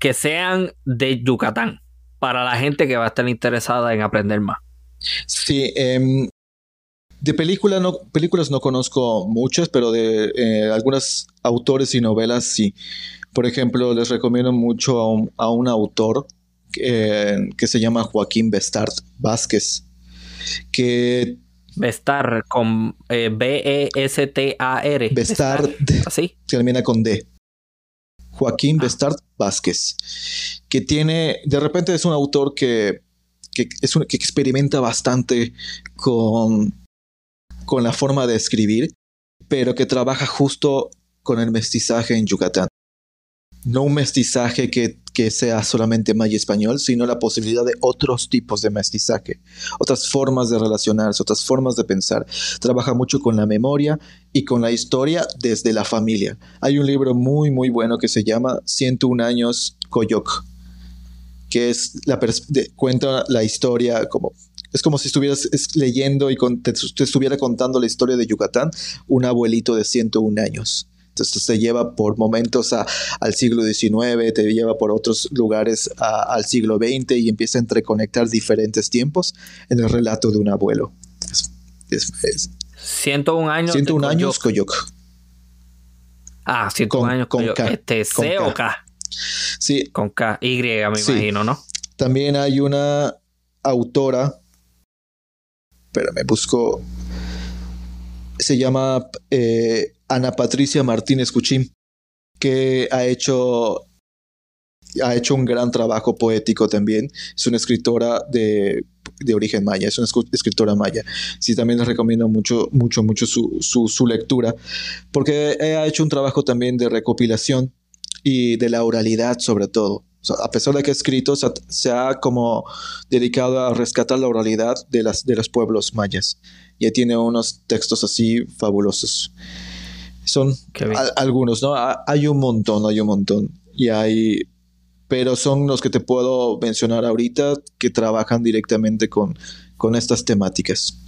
que sean de Yucatán para la gente que va a estar interesada en aprender más? Sí, em, de película no, películas no conozco muchas, pero de eh, algunos autores y novelas sí. Por ejemplo, les recomiendo mucho a un, autor que se llama Joaquín Bestard Vázquez, que... Bestar con eh, B-E-S-T-A-R. Bestard. ¿Así? Termina con D. Joaquín ah. Bestard Vázquez, que tiene, de repente es un autor que, es que experimenta bastante con, con la forma de escribir, pero que trabaja justo con el mestizaje en Yucatán no un mestizaje que, sea solamente maya español, sino la posibilidad de otros tipos de mestizaje, otras formas de relacionarse, otras formas de pensar. Trabaja mucho con la memoria y con la historia desde la familia. Hay un libro muy, muy bueno que se llama 101 años Coyoc, que es la cuenta la historia como es como si estuvieras leyendo y te, te, estuviera contando la historia de Yucatán, un abuelito de 101 años. Entonces te lleva por momentos al siglo XIX, te lleva por otros lugares al siglo XX y empieza a entreconectar diferentes tiempos en el relato de un abuelo. Es, 101 años. 101 años Coyoc. Ah, 101 años con K. Este, C o K. Sí. Con K, Y me imagino, ¿no? También hay una autora, pero me busco, se llama eh, Ana Patricia Martínez Cuchín, que ha hecho, ha hecho un gran trabajo poético también. Es una escritora de, origen maya, es una escritora maya. Sí, también les recomiendo mucho, mucho, mucho su, su, lectura, porque ha hecho un trabajo también de recopilación y de la oralidad sobre todo. a pesar de que ha escrito, se ha, como dedicado a rescatar la oralidad de, las, de los pueblos mayas. Y tiene unos textos así fabulosos. Son algunos, ¿no? Hay un montón, hay un montón. Y hay, pero son los que te puedo mencionar ahorita que trabajan directamente con, con estas temáticas.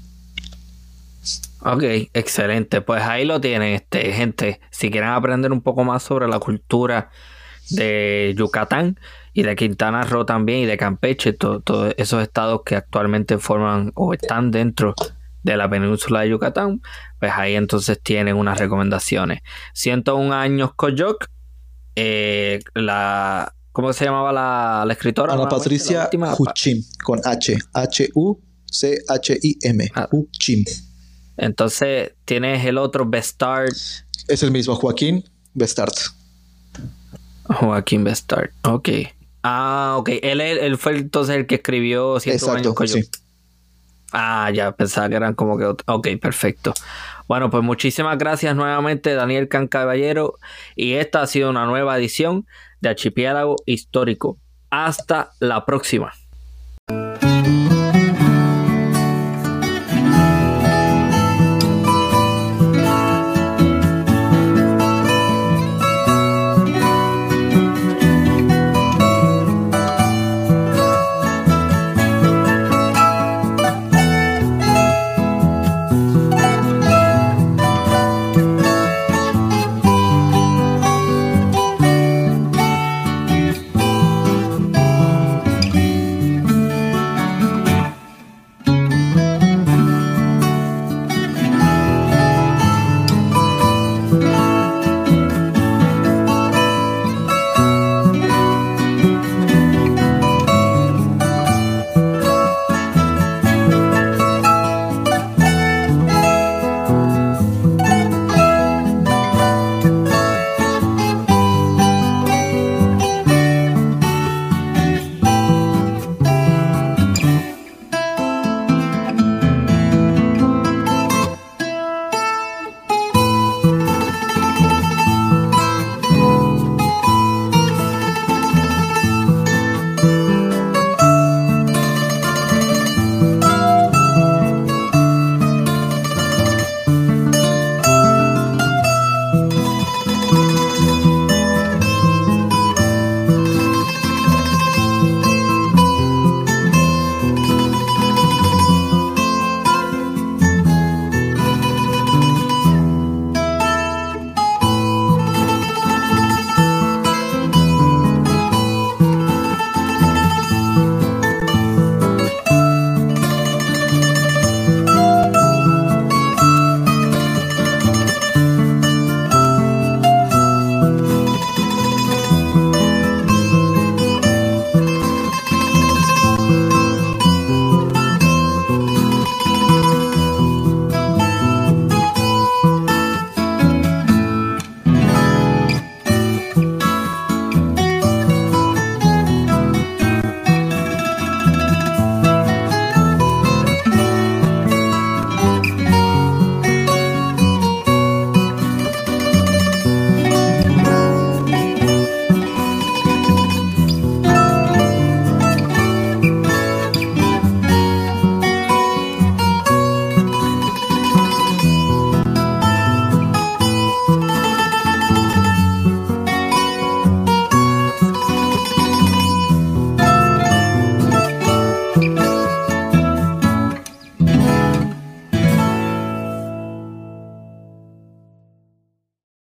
Ok, excelente. Pues ahí lo tienen, este, gente. Si quieren aprender un poco más sobre la cultura de Yucatán y de Quintana Roo también y de Campeche, todos esos estados que actualmente forman o están dentro de la península de Yucatán, pues ahí entonces tienen unas recomendaciones. 101 años Coyoc, eh, la, ¿cómo se llamaba la, escritora? Ana Patricia Huchim, con H, H-U-C-H-I-M, ah. Huchim. Entonces tienes el otro Bestart. Es el mismo, Joaquín Bestart. Joaquín Bestart, ok. Ah, ok. Él, fue entonces el que escribió 100 años sí. Ah, ya, pensaba que eran como que... Ok, perfecto. Bueno, pues muchísimas gracias nuevamente Daniel Can Caballero y esta ha sido una nueva edición de Archipiélago Histórico. Hasta la próxima.